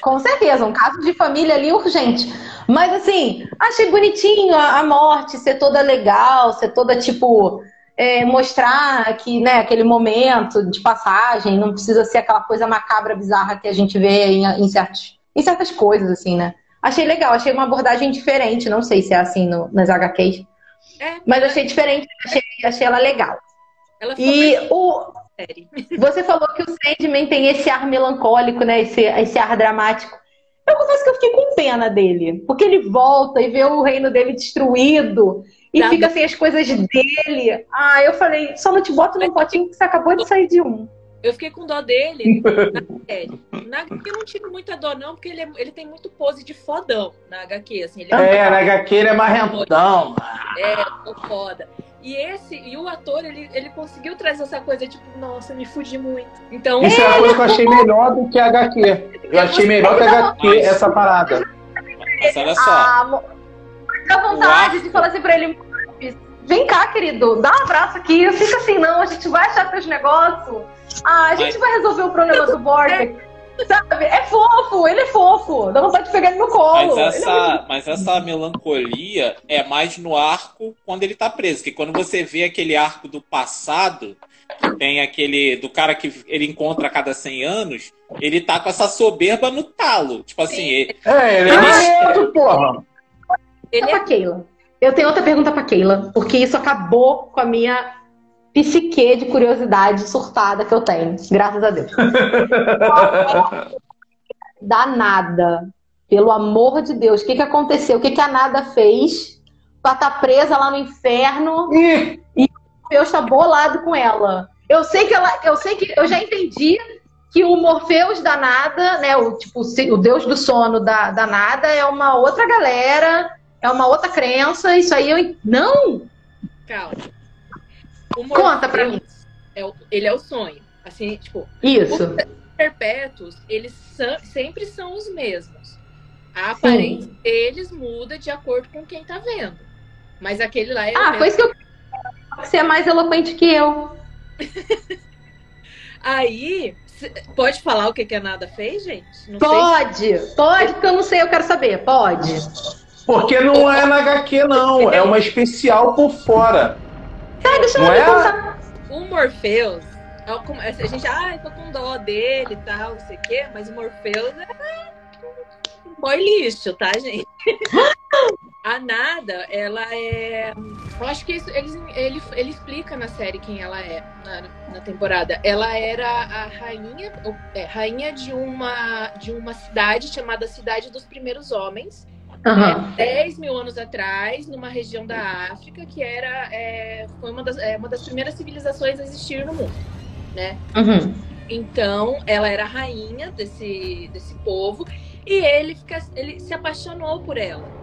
Speaker 3: Com certeza, um caso de família ali urgente. Mas assim, achei bonitinho a, a morte ser toda legal, ser toda tipo. É, mostrar que, né, aquele momento de passagem, não precisa ser aquela coisa macabra, bizarra que a gente vê em, em, certos, em certas coisas, assim, né? Achei legal, achei uma abordagem diferente, não sei se é assim no- nas HQs,
Speaker 4: É,
Speaker 3: mas achei diferente, achei, achei ela legal.
Speaker 4: ela
Speaker 3: E o, você falou que o Sandman tem esse ar melancólico, né? Esse, esse ar dramático. Eu confesso que eu fiquei com pena dele. Porque ele volta e vê o reino dele destruído. E
Speaker 4: Dá-
Speaker 3: fica sem as coisas dele. Ah, eu falei, só não te boto num potinho que você acabou de sair de um.
Speaker 4: Eu fiquei com dó dele na série. Na HQ eu não tive muita dó, não, porque ele, é- ele tem muito pose de fodão na HQ, assim, ele é,
Speaker 5: É, na HQ ele é marrentão.
Speaker 4: é tô foda. E esse, e o ator, ele, ele conseguiu trazer essa coisa, tipo, nossa, me fudi muito. Então,
Speaker 5: Isso é uma coisa que eu achei melhor do que a HQ. Eu achei melhor que a HQ essa parada.
Speaker 2: Mas olha só,
Speaker 3: Ah, mo- dá vontade de falar assim pra ele: vem cá, querido, dá um abraço aqui. Fica assim, não, a gente vai achar teus negócios. Ah, a gente
Speaker 2: Mas-
Speaker 3: vai resolver o problema do Border. Sabe? É fofo, ele é fofo. Dá vontade de pegar ele no colo.
Speaker 2: mas
Speaker 3: Ele é
Speaker 2: essa, mas essa melancolia é mais no arco quando ele tá preso. Que quando você vê aquele arco do passado, que tem aquele do cara que ele encontra a cada 100 anos, ele tá com essa soberba no talo. Tipo assim, ele-
Speaker 5: É, ele é
Speaker 2: Ele-
Speaker 5: marrento, porra.
Speaker 4: Ele é
Speaker 3: Keila. Eu tenho outra pergunta pra Keila, porque isso acabou com a minha psique de curiosidade surtada que eu tenho. Graças a Deus. Danada. Pelo amor de Deus, o que, que aconteceu? O que, que a Nada fez pra estar presa lá no inferno?
Speaker 5: Ih,
Speaker 3: Morpheus tá bolado com ela. Eu sei que ela, eu sei que eu já entendi que o Morpheus da Nada, né, o tipo o deus do sono da, da Nada é uma outra galera, é uma outra crença, isso aí eu não.
Speaker 4: calma.
Speaker 3: Conta pra
Speaker 4: Morpheus É o, ele é o sonho. Assim, tipo,
Speaker 3: Isso.
Speaker 4: perpétuos, eles são- sempre são os mesmos. A aparência deles muda de acordo com quem tá vendo. Mas aquele lá é
Speaker 3: Ah, foi isso que eu você é mais eloquente que eu.
Speaker 4: Aí, pode falar o que, que a Nada fez, gente? Não.
Speaker 3: Pode, pode, porque eu não sei, eu quero saber. Pode.
Speaker 5: Porque não é na HQ, não. É uma especial por fora.
Speaker 3: Tá, deixa eu
Speaker 5: é?
Speaker 3: contar.
Speaker 4: O Morpheus, ó, como- a gente, ah, tô com dó dele e tal, não sei o quê, mas o Morpheus é um boy lixo, tá, gente? A Nada, ela é. Eu acho que isso, ele, ele, ele explica na série quem ela é, na, na temporada. Ela era a rainha, é, rainha de uma, de uma cidade chamada Cidade dos Primeiros Homens.
Speaker 3: Aham.
Speaker 4: 10 mil anos atrás, numa região da África, que era é, foi uma das, é, uma das primeiras civilizações a existir no mundo, né?
Speaker 3: Uhum.
Speaker 4: Então, ela era a rainha desse, desse povo e ele, fica, ele se apaixonou por ela.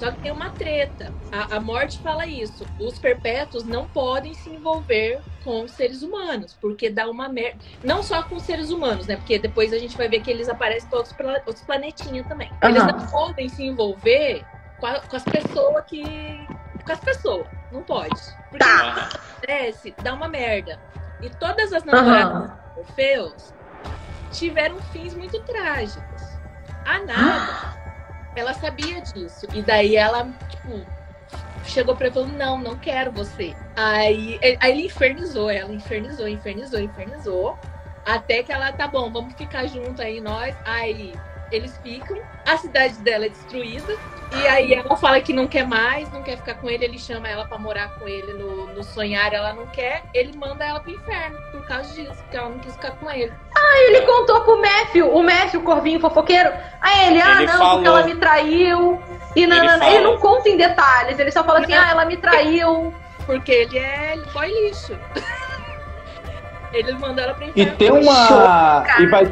Speaker 4: Só que tem uma treta. A, a morte fala isso. Os perpétuos não podem se envolver com seres humanos, porque dá uma merda. Não só com seres humanos, né? Porque depois a gente vai ver que eles aparecem todos pela- outros planetinhas também. Eles
Speaker 3: Aham.
Speaker 4: não podem se envolver com, a- com as pessoas que. Com as pessoas. Não pode. Porque
Speaker 3: Tá.
Speaker 4: acontece, dá uma merda. E todas as namoradas
Speaker 3: Aham.
Speaker 4: Orfeus tiveram fins muito trágicos. A Nada, ela sabia disso. E daí ela, tipo, chegou pra ele falou: Não, não quero você. Aí, aí ele infernizou ela, infernizou, infernizou, infernizou. Até que ela, tá bom, vamos ficar junto aí, nós. Aí eles ficam, a cidade dela é destruída. E aí ela fala que não quer mais, não quer ficar com ele, ele chama ela pra morar com ele no, no sonhar, ela não quer, ele manda ela pro inferno por causa disso, porque ela não quis ficar com ele.
Speaker 3: Ele contou pro Matthew, o Matthew, o corvinho fofoqueiro. Aí ele, ah,
Speaker 2: Ele
Speaker 3: não,
Speaker 2: falou.
Speaker 3: porque ela me traiu. E não,
Speaker 2: Ele
Speaker 3: não, ele não conta em detalhes, ele só fala assim,
Speaker 4: Não.
Speaker 3: ah, ela me traiu.
Speaker 4: Porque ele é boy lixo. ele mandou ela pro
Speaker 5: E
Speaker 4: inferno.
Speaker 5: tem uma. E vai,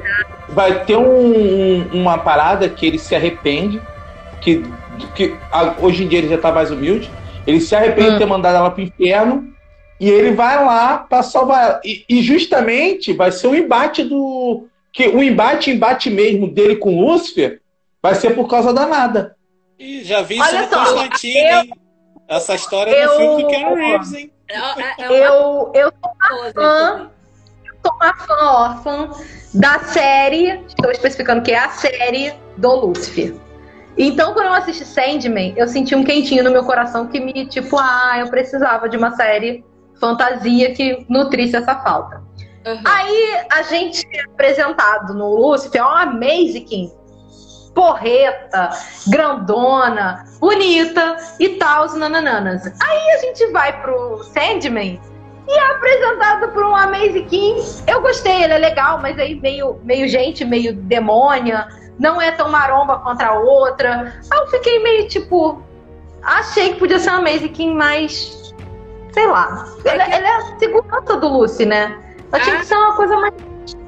Speaker 5: vai ter um- uma parada que ele se arrepende. Que, que a- hoje em dia ele já tá mais humilde. Ele se arrepende
Speaker 3: Hum.
Speaker 5: de ter mandado ela pro inferno. E ele vai lá pra salvar ela. E, e justamente vai ser o embate do. Que o embate, embate mesmo dele com Lúcifer vai ser por causa da nada.
Speaker 2: E já vi isso
Speaker 3: Olha
Speaker 2: no
Speaker 3: só,
Speaker 2: Constantine,
Speaker 3: eu-
Speaker 2: hein? Essa história
Speaker 3: eu-
Speaker 2: do filme do Keanu Reeves, hein?
Speaker 4: É, é, é uma
Speaker 3: Eu, eu
Speaker 4: coisa.
Speaker 3: fã. Sou uma fã órfã da série, estou especificando que é a série do Lúcifer. Então, quando eu assisti Sandman, eu senti um quentinho no meu coração que me, tipo, ah, eu precisava de uma série fantasia que nutrisse essa falta.
Speaker 4: Aham.
Speaker 3: Aí a gente é apresentado no Lúcifer, é uma Amazing porreta, grandona, bonita e tal, nanananas. Aí a gente vai pro Sandman e é apresentado por um Amazing King. Eu gostei, ele é legal, mas aí meio, meio gente, meio demônia, não é tão maromba contra a outra. Aí eu fiquei meio tipo. Achei que podia ser um Amazing King, mas. Sei lá. Ele, ele é a segurança do Lucy, né? Eu tinha que ser uma coisa mais.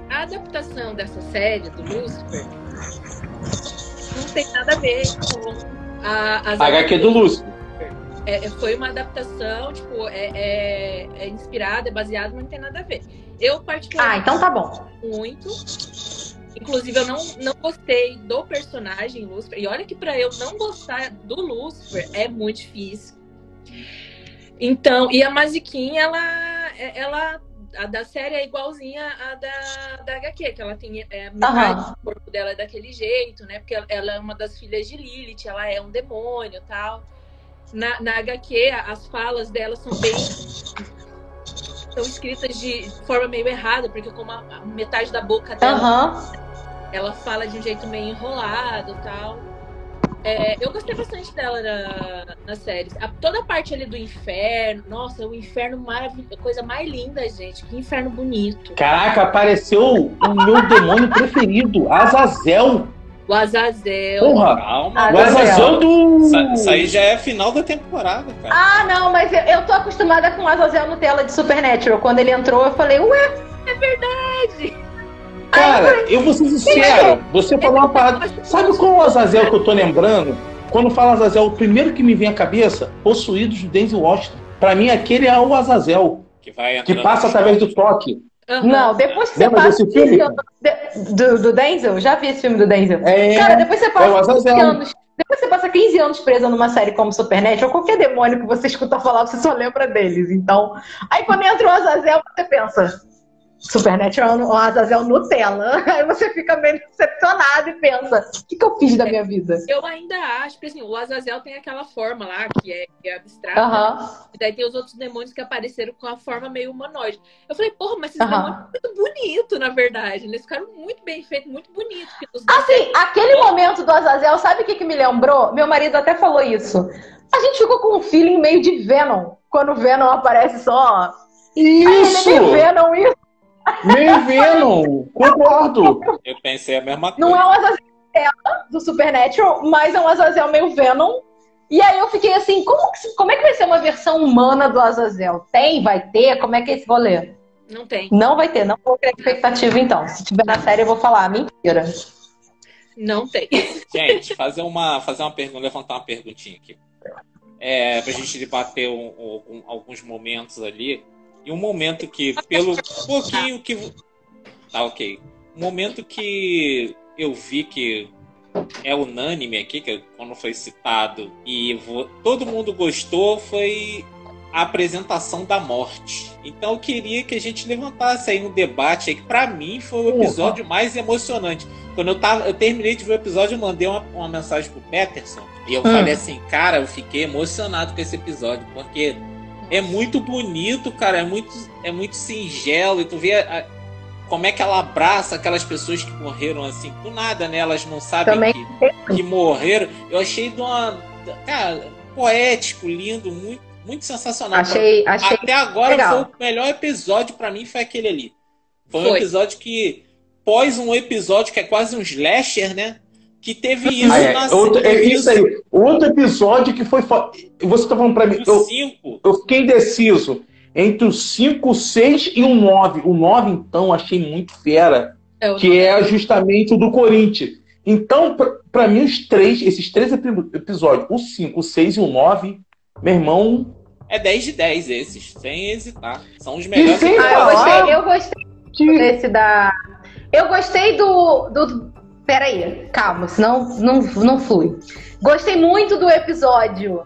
Speaker 4: A adaptação dessa série do Lucifer não tem nada a ver com a, as
Speaker 5: A HQ do Lúcifer.
Speaker 4: É, é, foi uma adaptação, tipo, é, é, é inspirada, é baseada, mas não tem nada a ver. Eu,
Speaker 3: Ah,
Speaker 4: particularmente,
Speaker 3: então tá bom.
Speaker 4: muito. Inclusive, eu não, não gostei do personagem Lucifer. E olha que pra eu não gostar do Lucifer é muito difícil. Então, e a Mazikin, ela, ela a da série é igualzinha à da, da HQ, que ela tem é, metade do corpo dela é daquele jeito, né? Porque ela, ela é uma das filhas de Lilith, ela é um demônio e tal. Na, na HQ, as falas dela são bem. são escritas de forma meio errada, porque como a, a metade da boca dela
Speaker 3: Aham.
Speaker 4: ela fala de um jeito meio enrolado e tal. É, eu gostei bastante dela na, na série. A- toda a parte ali do inferno, nossa, o inferno maravilhoso, coisa mais linda, gente. Que inferno bonito.
Speaker 5: Caraca, apareceu o meu demônio preferido, Azazel.
Speaker 4: O Azazel.
Speaker 5: Porra!
Speaker 2: Calma.
Speaker 3: Ah,
Speaker 5: O Azazel do.
Speaker 2: Isso, isso aí já é final da temporada, cara.
Speaker 3: Ah, não, mas eu, eu tô acostumada com o Azazel Nutella de Supernatural. Quando ele entrou, eu falei, ué,
Speaker 5: Cara, eu vou ser sincero. Você falou uma parada. Sabe qual o Azazel que eu tô lembrando? Quando fala Azazel, o primeiro que me vem à cabeça, Possuídos de Denzel Washington. Pra mim, aquele é o Azazel,
Speaker 2: Que vai
Speaker 5: que passa através do toque.
Speaker 4: Aham.
Speaker 3: não, depois que você
Speaker 5: Lembra
Speaker 3: passa
Speaker 5: desse filme?
Speaker 3: 15 anos de- do, do Denzel, já vi esse filme do Denzel.
Speaker 5: É,
Speaker 3: Cara, depois você
Speaker 5: é
Speaker 3: passa 15
Speaker 5: Azazel.
Speaker 3: anos. Depois você passa 15 anos presa numa série como Supernatural, qualquer demônio que você escuta falar, você só lembra deles. Então, aí quando entra o Azazel, você pensa, Supernatural, o Azazel Nutella. Aí você fica meio decepcionado e pensa, o que, que eu fiz da minha vida?
Speaker 4: Eu ainda acho, porque assim, o Azazel tem aquela forma lá, que é, que é abstrata.
Speaker 3: Aham.
Speaker 4: E daí tem os outros demônios que apareceram com a forma meio humanoide. Eu falei, porra, mas esses
Speaker 3: Aham.
Speaker 4: demônios são muito bonitos, na verdade. Eles ficaram muito bem feitos, muito bonitos.
Speaker 3: Assim, aquele momento do Azazel, sabe o que, que me lembrou? Meu marido até falou isso. A gente ficou com um feeling meio de Venom. Quando o Venom aparece só. Aí
Speaker 5: Isso!
Speaker 3: ele é meio Venom, isso.
Speaker 5: Meio Venom, concordo.
Speaker 2: Eu pensei a mesma coisa.
Speaker 3: Não é um Azazel do Supernatural, mas é um Azazel meio Venom. E aí eu fiquei assim, como, como é que vai ser uma versão humana do Azazel? Tem? Vai ter? Como é que é esse rolê?
Speaker 4: Não tem.
Speaker 3: Não vai ter, não vou criar expectativa então. Se tiver na série eu vou falar, mentira.
Speaker 4: Não tem.
Speaker 2: Gente, fazer uma, fazer uma pergunta, levantar uma perguntinha aqui. É, pra gente debater um- um- alguns momentos ali. E um momento que, pelo pouquinho que. Tá, ok. Um momento que eu vi que é unânime aqui, que quando foi citado e todo mundo gostou, foi a apresentação da morte. Então eu queria que a gente levantasse aí um debate aí, que pra mim foi o episódio mais emocionante. Quando eu tava, eu terminei de ver o episódio, eu mandei uma, uma mensagem pro Peterson e eu
Speaker 3: Hum.
Speaker 2: falei assim, cara, eu fiquei emocionado com esse episódio, porque é muito bonito, cara, é muito, é muito singelo, e tu vê a- como é que ela abraça aquelas pessoas que morreram assim, do nada, né? Elas não sabem
Speaker 3: Também.
Speaker 2: que, que morreram. Eu achei de uma. Cara, poético, lindo, muito, muito sensacional.
Speaker 3: Achei, achei.
Speaker 2: Até agora
Speaker 3: legal.
Speaker 2: foi o melhor episódio pra mim, foi aquele ali. Foi um
Speaker 4: Foi.
Speaker 2: episódio que, pós um episódio que é quase um slasher, né? Que teve isso
Speaker 5: Ah, é.
Speaker 2: na
Speaker 5: Outro- é isso aí. Outro episódio que foi. fo- Você tá falando pra mim. Eu,
Speaker 2: 5.
Speaker 5: eu fiquei indeciso entre o 5, o 6 e o 9. O 9, então, achei muito fera.
Speaker 4: É,
Speaker 5: Que é justamente o do Corinthians. Então, pra, pra mim, os três, esses três epi- episódios, o 5, o 6 e o 9, meu irmão.
Speaker 2: É 10 de 10 esses, sem hesitar. São os melhores.
Speaker 5: sem
Speaker 3: Ah, eu gostei, eu gostei
Speaker 5: Que...
Speaker 3: desse da. Eu gostei do. do... Peraí, calma, senão não, não flui. Gostei muito do episódio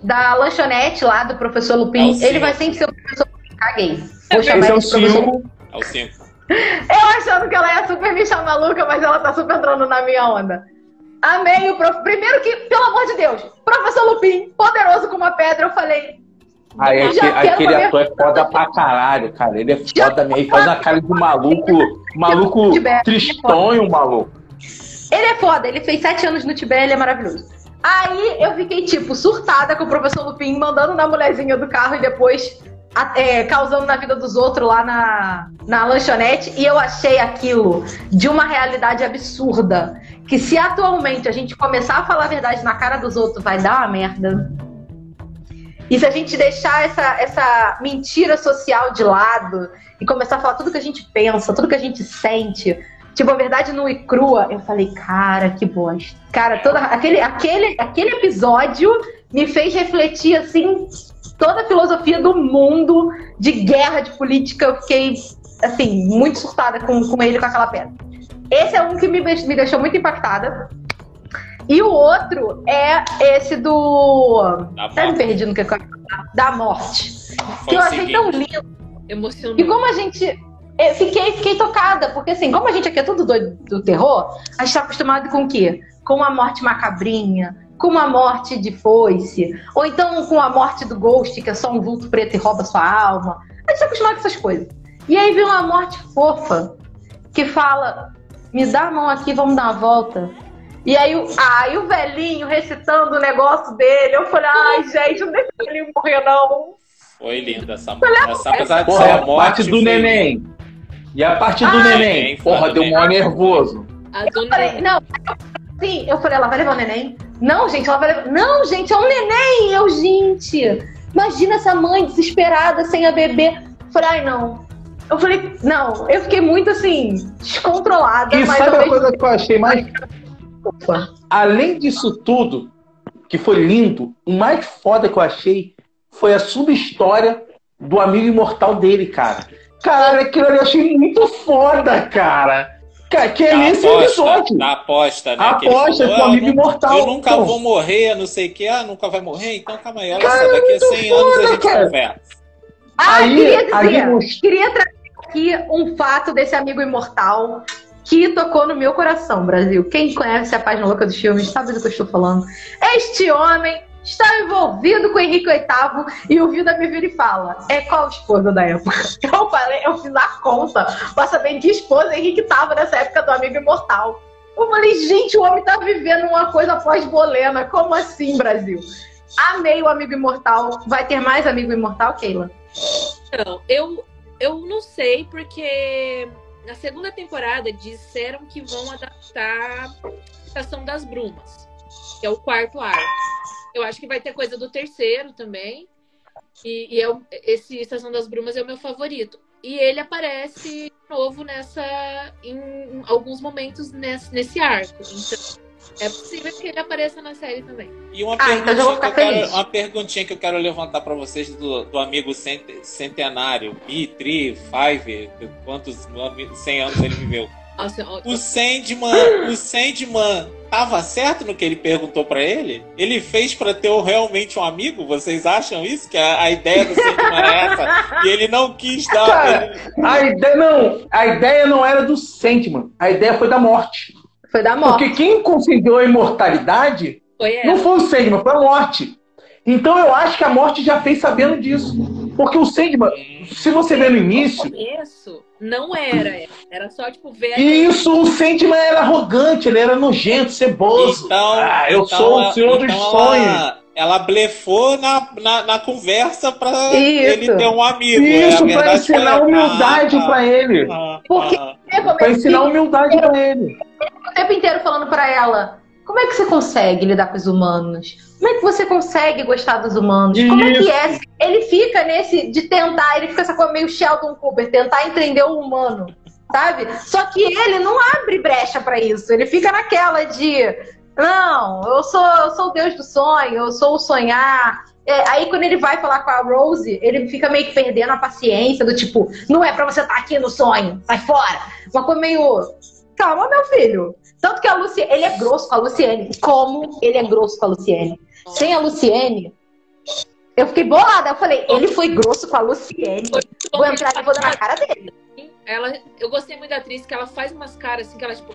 Speaker 3: da lanchonete lá do professor
Speaker 2: É
Speaker 3: Lupin.
Speaker 2: cinco.
Speaker 3: Ele vai sempre ser o professor Lupin. Caguei. Vou
Speaker 5: Esse
Speaker 3: chamar
Speaker 5: é
Speaker 3: ele
Speaker 5: o
Speaker 3: de professor
Speaker 5: 5.
Speaker 2: É o 5.
Speaker 3: Eu achando que ela ia super me chamar maluca, mas ela tá super entrando na minha onda. Amei o prof... Primeiro que, pelo amor de Deus, professor Lupin, poderoso como uma pedra, eu falei.
Speaker 5: Aí,
Speaker 3: Já
Speaker 5: aquele, aquele ator é foda pra caralho, cara. Ele é foda mesmo. Ele faz uma cara de maluco, maluco tristonho, maluco.
Speaker 3: Ele é foda, ele fez sete anos no Tibete, ele é maravilhoso. Aí eu fiquei, tipo, surtada com o professor Lupin, mandando na mulherzinha do carro e depois é, causando na vida dos outros lá na, na lanchonete. E eu achei aquilo de uma realidade absurda. Que se atualmente a gente começar a falar a verdade na cara dos outros, vai dar uma merda. E se a gente deixar essa, essa mentira social de lado e começar a falar tudo que a gente pensa, tudo que a gente sente, tipo, a verdade nua e crua, eu falei, cara, que bosta. Cara, toda, aquele, aquele, aquele episódio me fez refletir, assim, toda a filosofia do mundo de guerra, de política. Eu fiquei, assim, muito surtada com, com ele, com aquela pedra. Esse é um que me, me deixou muito impactada. E o outro é esse do.
Speaker 2: Da
Speaker 3: Até me perdi no que eu quero falar. Da morte.
Speaker 2: Foi
Speaker 3: Que eu achei
Speaker 2: seguinte.
Speaker 3: tão lindo.
Speaker 4: Emocionante.
Speaker 3: E como a gente. Eu fiquei, fiquei tocada, porque assim, como a gente aqui é tudo doido do terror, a gente tá acostumado com o quê? Com uma morte macabrinha, com uma morte de foice, ou então com a morte do Ghost, que é só um vulto preto e rouba sua alma. A gente tá acostumado com essas coisas. E aí vem uma morte fofa, que fala: me dá a mão aqui, vamos dar uma volta. E aí, o- aí o velhinho recitando o negócio dele, eu falei, ai, gente, não deixa o velhinho morrer, não.
Speaker 2: Foi linda essa morte. Essa, apesar de ser
Speaker 5: a
Speaker 2: a morte.
Speaker 5: parte do
Speaker 2: foi-
Speaker 5: neném. E a parte do
Speaker 3: Ai,
Speaker 5: neném. Porra,
Speaker 2: do
Speaker 5: deu
Speaker 2: neném.
Speaker 5: mó nervoso.
Speaker 4: A do
Speaker 3: Eu falei,
Speaker 4: Neném.
Speaker 3: não, sim, eu falei, ela vai levar o neném? Não, gente, ela vai levar. Não, gente, é um neném! Eu, gente, imagina essa mãe desesperada sem a bebê. Eu falei, ai, não. Eu falei, não, eu fiquei muito assim, descontrolada,
Speaker 5: E
Speaker 3: mas
Speaker 5: sabe a coisa que eu achei mais.
Speaker 3: tempo.
Speaker 5: Além disso tudo, que foi lindo, o mais foda que eu achei foi a subhistória do amigo imortal dele, cara. Cara, aquilo ali eu achei muito foda, cara. Cara, que é esse
Speaker 2: aposta,
Speaker 5: episódio.
Speaker 2: da aposta, né?
Speaker 5: Aposta
Speaker 2: falou,
Speaker 5: com
Speaker 2: "Ah,
Speaker 5: amigo imortal.
Speaker 2: Eu nunca
Speaker 5: Pô,
Speaker 2: vou morrer, não sei o que. Ah, nunca vai morrer? Então calma aí, olha
Speaker 5: Cara,
Speaker 2: só, daqui a
Speaker 5: muito
Speaker 2: 100 anos a
Speaker 5: foda,
Speaker 2: gente
Speaker 5: cara.
Speaker 2: conversa.
Speaker 3: Ah,
Speaker 5: Aí-
Speaker 3: queria dizer,
Speaker 5: aí nos-
Speaker 3: queria trazer aqui um fato desse amigo imortal que tocou no meu coração, Brasil. Quem conhece a página louca dos filmes sabe do que eu estou falando. Este homem está envolvido com Henrique VIII e o Vida me vira e fala: é qual esposa da época? Eu falei, eu fiz a conta pra saber que esposa Henrique estava nessa época do amigo imortal. Eu falei, gente, o homem tá vivendo uma coisa pós-bolena. Como assim, Brasil? Amei o amigo imortal. Vai ter mais amigo imortal, Keila?
Speaker 4: Não, eu, eu não sei, porque na segunda temporada disseram que vão adaptar Estação das Brumas, que é o quarto arco. Eu acho que vai ter coisa do terceiro também. E, e é o- esse Estação das Brumas é o meu favorito. E ele aparece de novo nessa. em alguns momentos nesse, nesse arco. Então, é possível que ele apareça na série também.
Speaker 2: E uma,
Speaker 3: Ah, então
Speaker 2: perguntinha que eu quero, uma perguntinha que eu quero levantar pra vocês do, do amigo cent- centenário, Bi, Tri, Five, quantos 100 anos ele viveu. O Sandman, o Sandman tava certo no que ele perguntou pra ele? Ele fez pra ter realmente um amigo? Vocês acham isso? Que a, a ideia do Sandman era essa? E ele não quis dar.
Speaker 5: Cara,
Speaker 2: ele-
Speaker 5: A ideia não, a ideia não era do Sandman, a ideia foi da morte.
Speaker 3: Foi da morte.
Speaker 5: Porque quem concedeu a imortalidade
Speaker 4: foi
Speaker 5: não foi o Sandman, foi a morte. Então eu acho que a morte já fez sabendo disso. Porque o Sandman, se você vê no
Speaker 4: No
Speaker 5: início,
Speaker 4: começo, não era ela. Era só, tipo, ver
Speaker 5: isso, o Sandman era arrogante, ele era nojento, ceboso.
Speaker 2: Então,
Speaker 5: ah, eu
Speaker 2: então
Speaker 5: sou
Speaker 2: ela-
Speaker 5: o senhor dos
Speaker 2: então
Speaker 5: sonhos.
Speaker 2: Ela, ela blefou na, na, na conversa pra
Speaker 3: Isso.
Speaker 2: ele ter um amigo.
Speaker 5: Isso,
Speaker 2: é, a
Speaker 5: pra ensinar
Speaker 2: foi-
Speaker 5: humildade
Speaker 2: Ah,
Speaker 5: pra ele.
Speaker 2: ah,
Speaker 3: Porque-
Speaker 2: ah.
Speaker 5: Pra ensinar humildade pra ele.
Speaker 3: o tempo inteiro falando pra ela: como é que você consegue lidar com os humanos? Como é que você consegue gostar dos humanos? Como é que
Speaker 5: Isso.
Speaker 3: é? Ele fica nesse de tentar, ele fica essa coisa meio Sheldon Cooper, tentar entender o humano, sabe? Só que ele não abre brecha pra isso. Ele fica naquela de não, eu sou, eu sou o Deus do sonho, eu sou o sonhar. É, aí quando ele vai falar com a Rose, ele fica meio que perdendo a paciência do tipo, não é pra você estar aqui no sonho, sai fora. Uma coisa meio, calma meu filho. Tanto que a Luciene, ele é grosso com a Luciene. Como ele é grosso com a Luciene? Sem a Luciene, eu fiquei bolada. Eu falei, ele foi grosso com a Luciene. Vou entrar e vou dar na cara dele.
Speaker 4: Ela, eu gostei muito da atriz, que ela faz umas caras assim, que ela, tipo,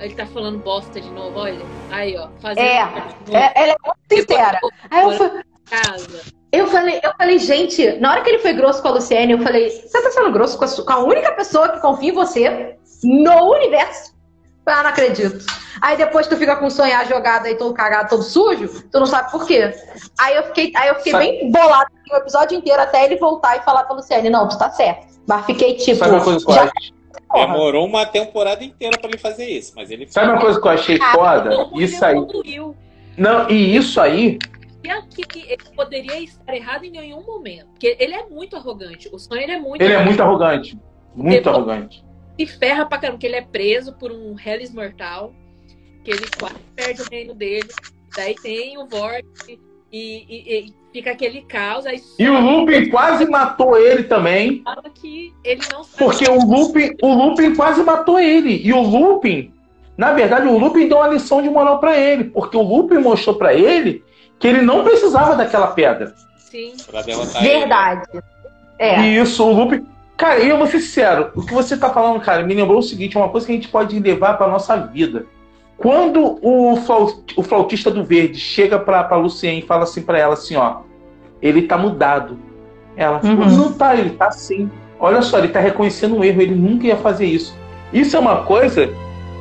Speaker 4: ele tá falando bosta de novo, olha. Aí, ó, fazendo
Speaker 3: É. É, ela é muito sincera. Aí eu,
Speaker 4: casa.
Speaker 3: eu falei, eu falei, gente, na hora que ele foi grosso com a Luciene, eu falei, você tá sendo grosso com a, com a única pessoa que confia em você no universo? Ah, não acredito. Aí depois tu fica com o sonhar jogado aí todo cagado, todo sujo, tu não sabe por quê. Aí eu fiquei, aí eu fiquei
Speaker 5: Sabe-
Speaker 3: bem bolada o episódio inteiro até ele voltar e falar pra Luciene, não, tu tá certo. Mas fiquei tipo,
Speaker 5: Sabe uma coisa que eu
Speaker 3: já.
Speaker 2: Demorou uma temporada inteira pra ele fazer isso, mas ele
Speaker 5: Sabe uma coisa que eu achei
Speaker 3: Ah,
Speaker 5: foda? Isso
Speaker 4: ele
Speaker 5: aí. Não, e isso aí,
Speaker 4: E aqui ele poderia estar errado em nenhum momento. Porque ele é muito arrogante. O sonho ele é muito
Speaker 5: ele é
Speaker 4: arrogante.
Speaker 5: muito arrogante. Muito
Speaker 4: Depois-
Speaker 5: arrogante.
Speaker 4: Se ferra pra caramba, porque ele é preso por um Hellis Mortal, que ele quase perde o reino dele. Daí tem o Vortex e, e- e fica aquele caos. Aí
Speaker 5: E o Lupin quase matou ele também.
Speaker 4: fala que ele não sabe.
Speaker 5: Porque o Lupin, o Lupin quase matou ele. E o Lupin, na verdade, o Lupin deu uma lição de moral pra ele. Porque o Lupin mostrou pra ele que ele não precisava daquela pedra.
Speaker 4: Sim.
Speaker 2: pra derrotar ele.
Speaker 3: Verdade. É.
Speaker 5: E isso, o Lupin. Cara, eu vou ser sincero, o que você tá falando, cara, me lembrou o seguinte: uma coisa que a gente pode levar pra nossa vida. Quando o, o flautista do verde chega pra, pra Lucien e fala assim pra ela assim, ó, ele tá mudado. Ela,
Speaker 3: Uhum.
Speaker 5: não tá, ele tá sim. Olha só, ele tá reconhecendo um erro, ele nunca ia fazer isso. Isso é uma coisa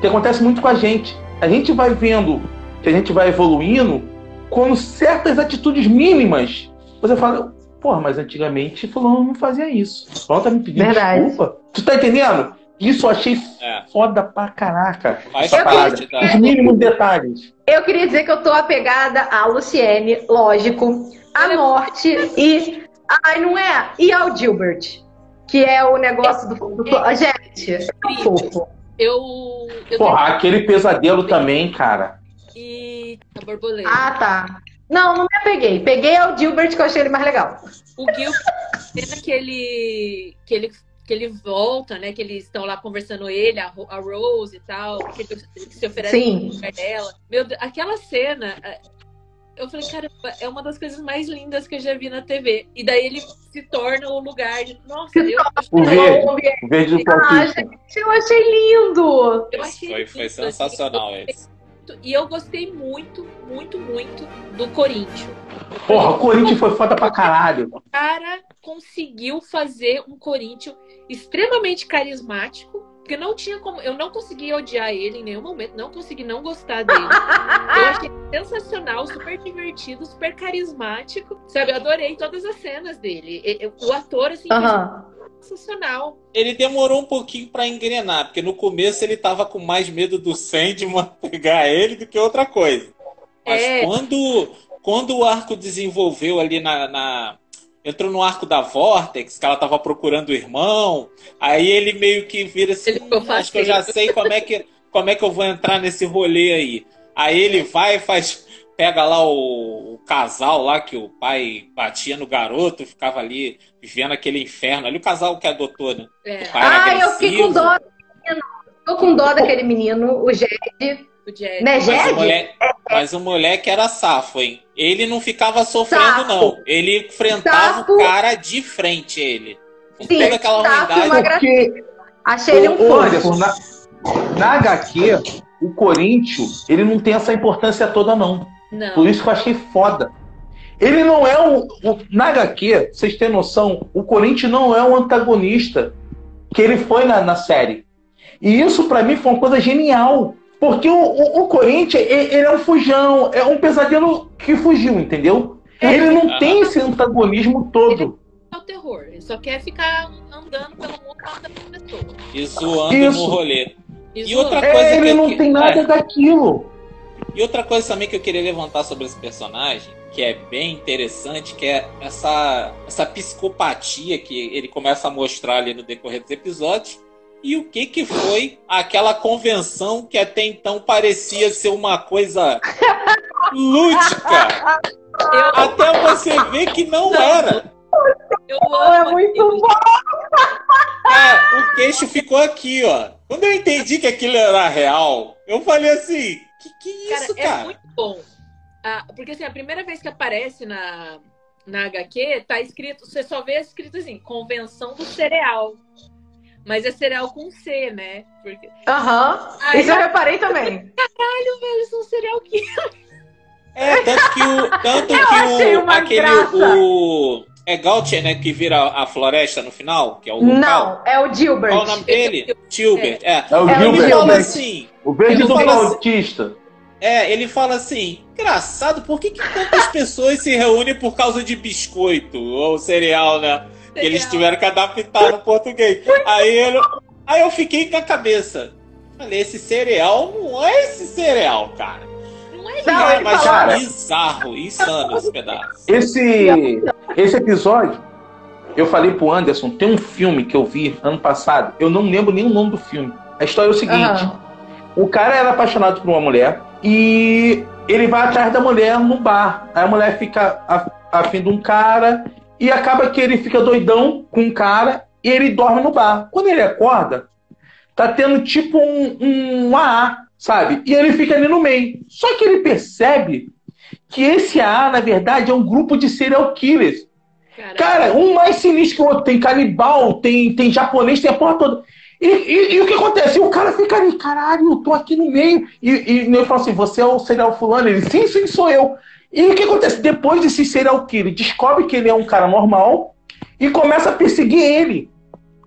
Speaker 5: que acontece muito com a gente. A gente vai vendo que a gente vai evoluindo quando certas atitudes mínimas você fala, porra, mas antigamente fulano não fazia isso. Fulano tá me pedindo
Speaker 3: Verdade.
Speaker 5: desculpa. Tu tá entendendo? Isso eu achei
Speaker 2: É,
Speaker 5: foda pra caraca.
Speaker 2: faz
Speaker 5: Essa parada. Os
Speaker 2: da.
Speaker 5: mínimos detalhes.
Speaker 3: Eu queria dizer que eu tô apegada à Luciene, lógico, à morte e. Ai, não é? E ao Gilbert. Que é o negócio do. do... Gente, é um fofo.
Speaker 4: Eu. eu
Speaker 5: Porra, aquele pesadelo também, cara.
Speaker 4: E a borboleta.
Speaker 3: Ah, tá. Não, não me apeguei. Peguei ao Gilbert que eu achei ele mais legal.
Speaker 4: O Gil, cena que ele, que ele que ele volta, né? Que eles estão lá conversando ele, a, Ro- a Rose e tal, que ele, se oferece
Speaker 3: Sim.
Speaker 4: no lugar dela. Meu Deus, aquela cena, é, eu falei, caramba, é uma das coisas mais lindas que eu já vi na TV. E daí ele se torna o lugar de. Nossa, eu,
Speaker 5: O verde. O verde do
Speaker 3: Ah,
Speaker 5: flautista.
Speaker 3: gente, eu achei lindo.
Speaker 4: eu achei
Speaker 2: Foi, foi
Speaker 4: lindo, assim,
Speaker 2: sensacional esse.
Speaker 4: E eu gostei muito, muito, muito do Corinthians.
Speaker 5: Porra, o Corinthians foi foda pra caralho.
Speaker 4: O cara conseguiu fazer um Corinthians extremamente carismático, porque não tinha como. Eu não consegui odiar ele em nenhum momento, não consegui não gostar dele. Eu achei sensacional, super divertido, super carismático. Sabe, eu adorei todas as cenas dele. O ator, assim,
Speaker 3: Aham.
Speaker 4: Sensacional.
Speaker 2: Ele demorou um pouquinho pra engrenar, porque no começo ele tava com mais medo do Sandman pegar ele do que outra coisa. Mas
Speaker 4: É.
Speaker 2: quando, quando o arco desenvolveu ali na, na- Entrou no arco da Vortex, que ela tava procurando o irmão. Aí ele meio que vira assim.
Speaker 4: Ele
Speaker 2: "Hum, acho que eu já sei como é que, como é que eu vou entrar nesse rolê aí. Aí ele vai e faz. Pega lá o, o casal lá que o pai batia no garoto, ficava ali vivendo aquele inferno. Ali o casal que adotou, né?
Speaker 4: É.
Speaker 2: O pai era
Speaker 3: Ai, eu fiquei com dó. Tô com dó daquele menino, o Jed.
Speaker 4: O Jed.
Speaker 3: Né,
Speaker 2: Mas o,
Speaker 3: Jed?
Speaker 2: moleque, mas o moleque era safo, hein? Ele não ficava sofrendo,
Speaker 3: Safo.
Speaker 2: não. Ele enfrentava
Speaker 3: Safo.
Speaker 2: o cara de frente, ele. Com
Speaker 3: Sim,
Speaker 2: toda aquela
Speaker 3: safo
Speaker 2: ruindade.
Speaker 3: Achei ele um fofo.
Speaker 5: na, na HQ, o Corinthians, ele não tem essa importância toda, não.
Speaker 4: Não.
Speaker 5: Por isso que eu achei foda. Ele não é o. o- na HQ, vocês têm noção, o Corinthians não é o antagonista que ele foi na, na série. E isso pra mim foi uma coisa genial. Porque o, o, o Corinthians, e- ele é um fujão, é um pesadelo que fugiu, entendeu? Ele não tem esse antagonismo todo.
Speaker 4: É o terror. Ele só quer ficar andando pelo mundo matando pessoas.
Speaker 2: E zoando
Speaker 5: Isso.
Speaker 2: no rolê.
Speaker 4: Isso
Speaker 2: E outra
Speaker 4: é-
Speaker 2: coisa
Speaker 5: É,
Speaker 2: que
Speaker 5: ele não tem nada
Speaker 2: é.
Speaker 5: daquilo.
Speaker 2: E outra coisa também que eu queria levantar sobre esse personagem, que é bem interessante, que é essa, essa psicopatia que ele começa a mostrar ali no decorrer dos episódios. E o que que foi aquela convenção que até então parecia ser uma coisa lúdica,
Speaker 4: Eu,
Speaker 2: até você ver que não era.
Speaker 4: eu
Speaker 3: É
Speaker 4: amo
Speaker 3: muito
Speaker 4: aquilo.
Speaker 3: bom.
Speaker 2: É, o queixo ficou aqui, ó. Quando eu entendi que aquilo era real, eu falei assim, que que
Speaker 4: Cara,
Speaker 2: isso,
Speaker 4: é
Speaker 2: cara?
Speaker 4: muito bom. Ah, porque assim, a primeira vez que aparece na, na HQ, tá escrito, você só vê escrito assim, convenção do cereal. Mas é cereal com C, né? Porque
Speaker 3: Aham.
Speaker 4: Aí
Speaker 3: Isso eu reparei também.
Speaker 4: eles são cereal que.
Speaker 2: É, tanto que o. Tanto
Speaker 3: Eu
Speaker 2: que
Speaker 3: achei
Speaker 2: o.
Speaker 3: uma
Speaker 2: Aquele.
Speaker 3: graça.
Speaker 2: O. É Gautier, né? Que vira a floresta no final, que é o local.
Speaker 3: Não, é o Gilbert.
Speaker 2: Qual o nome dele? É.
Speaker 5: É o
Speaker 3: É o
Speaker 2: Ele
Speaker 5: Gilbert.
Speaker 2: fala
Speaker 3: Gilbert.
Speaker 2: assim.
Speaker 5: O verde
Speaker 2: Ele
Speaker 5: do
Speaker 2: fala assim-
Speaker 5: autista.
Speaker 2: É, ele fala assim: engraçado, por que, que tantas pessoas se reúnem por causa de biscoito ou cereal, né? Que eles tiveram que adaptar no português. Aí, ele, aí eu fiquei com a cabeça. Falei, esse cereal não é esse cereal, cara.
Speaker 4: Não é
Speaker 3: Não,
Speaker 2: é, mas
Speaker 3: fala-
Speaker 2: bizarro, insano esse pedaço.
Speaker 5: Esse, esse episódio, eu falei pro Anderson, tem um filme que eu vi ano passado, eu não lembro nem o nome do filme. A história é o seguinte. O cara era apaixonado por uma mulher e ele vai atrás da mulher no bar. Aí a mulher fica afim de um cara e acaba que ele fica doidão com um cara e ele dorme no bar. Quando ele acorda, tá tendo tipo um, um AA, sabe? E ele fica ali no meio. Só que ele percebe que esse AA, na verdade, é um grupo de serial killers.
Speaker 4: Caralho.
Speaker 5: Cara, um mais sinistro que o outro. Tem canibal, tem, tem japonês, tem a porra toda. E, e- e o que acontece? O cara fica ali, caralho, eu tô aqui no meio. E, e ele fala assim: você é o serial fulano? Ele, sim, sim, sou eu. E o que acontece? Depois desse serial killer, descobre que ele é um cara normal e começa a perseguir ele.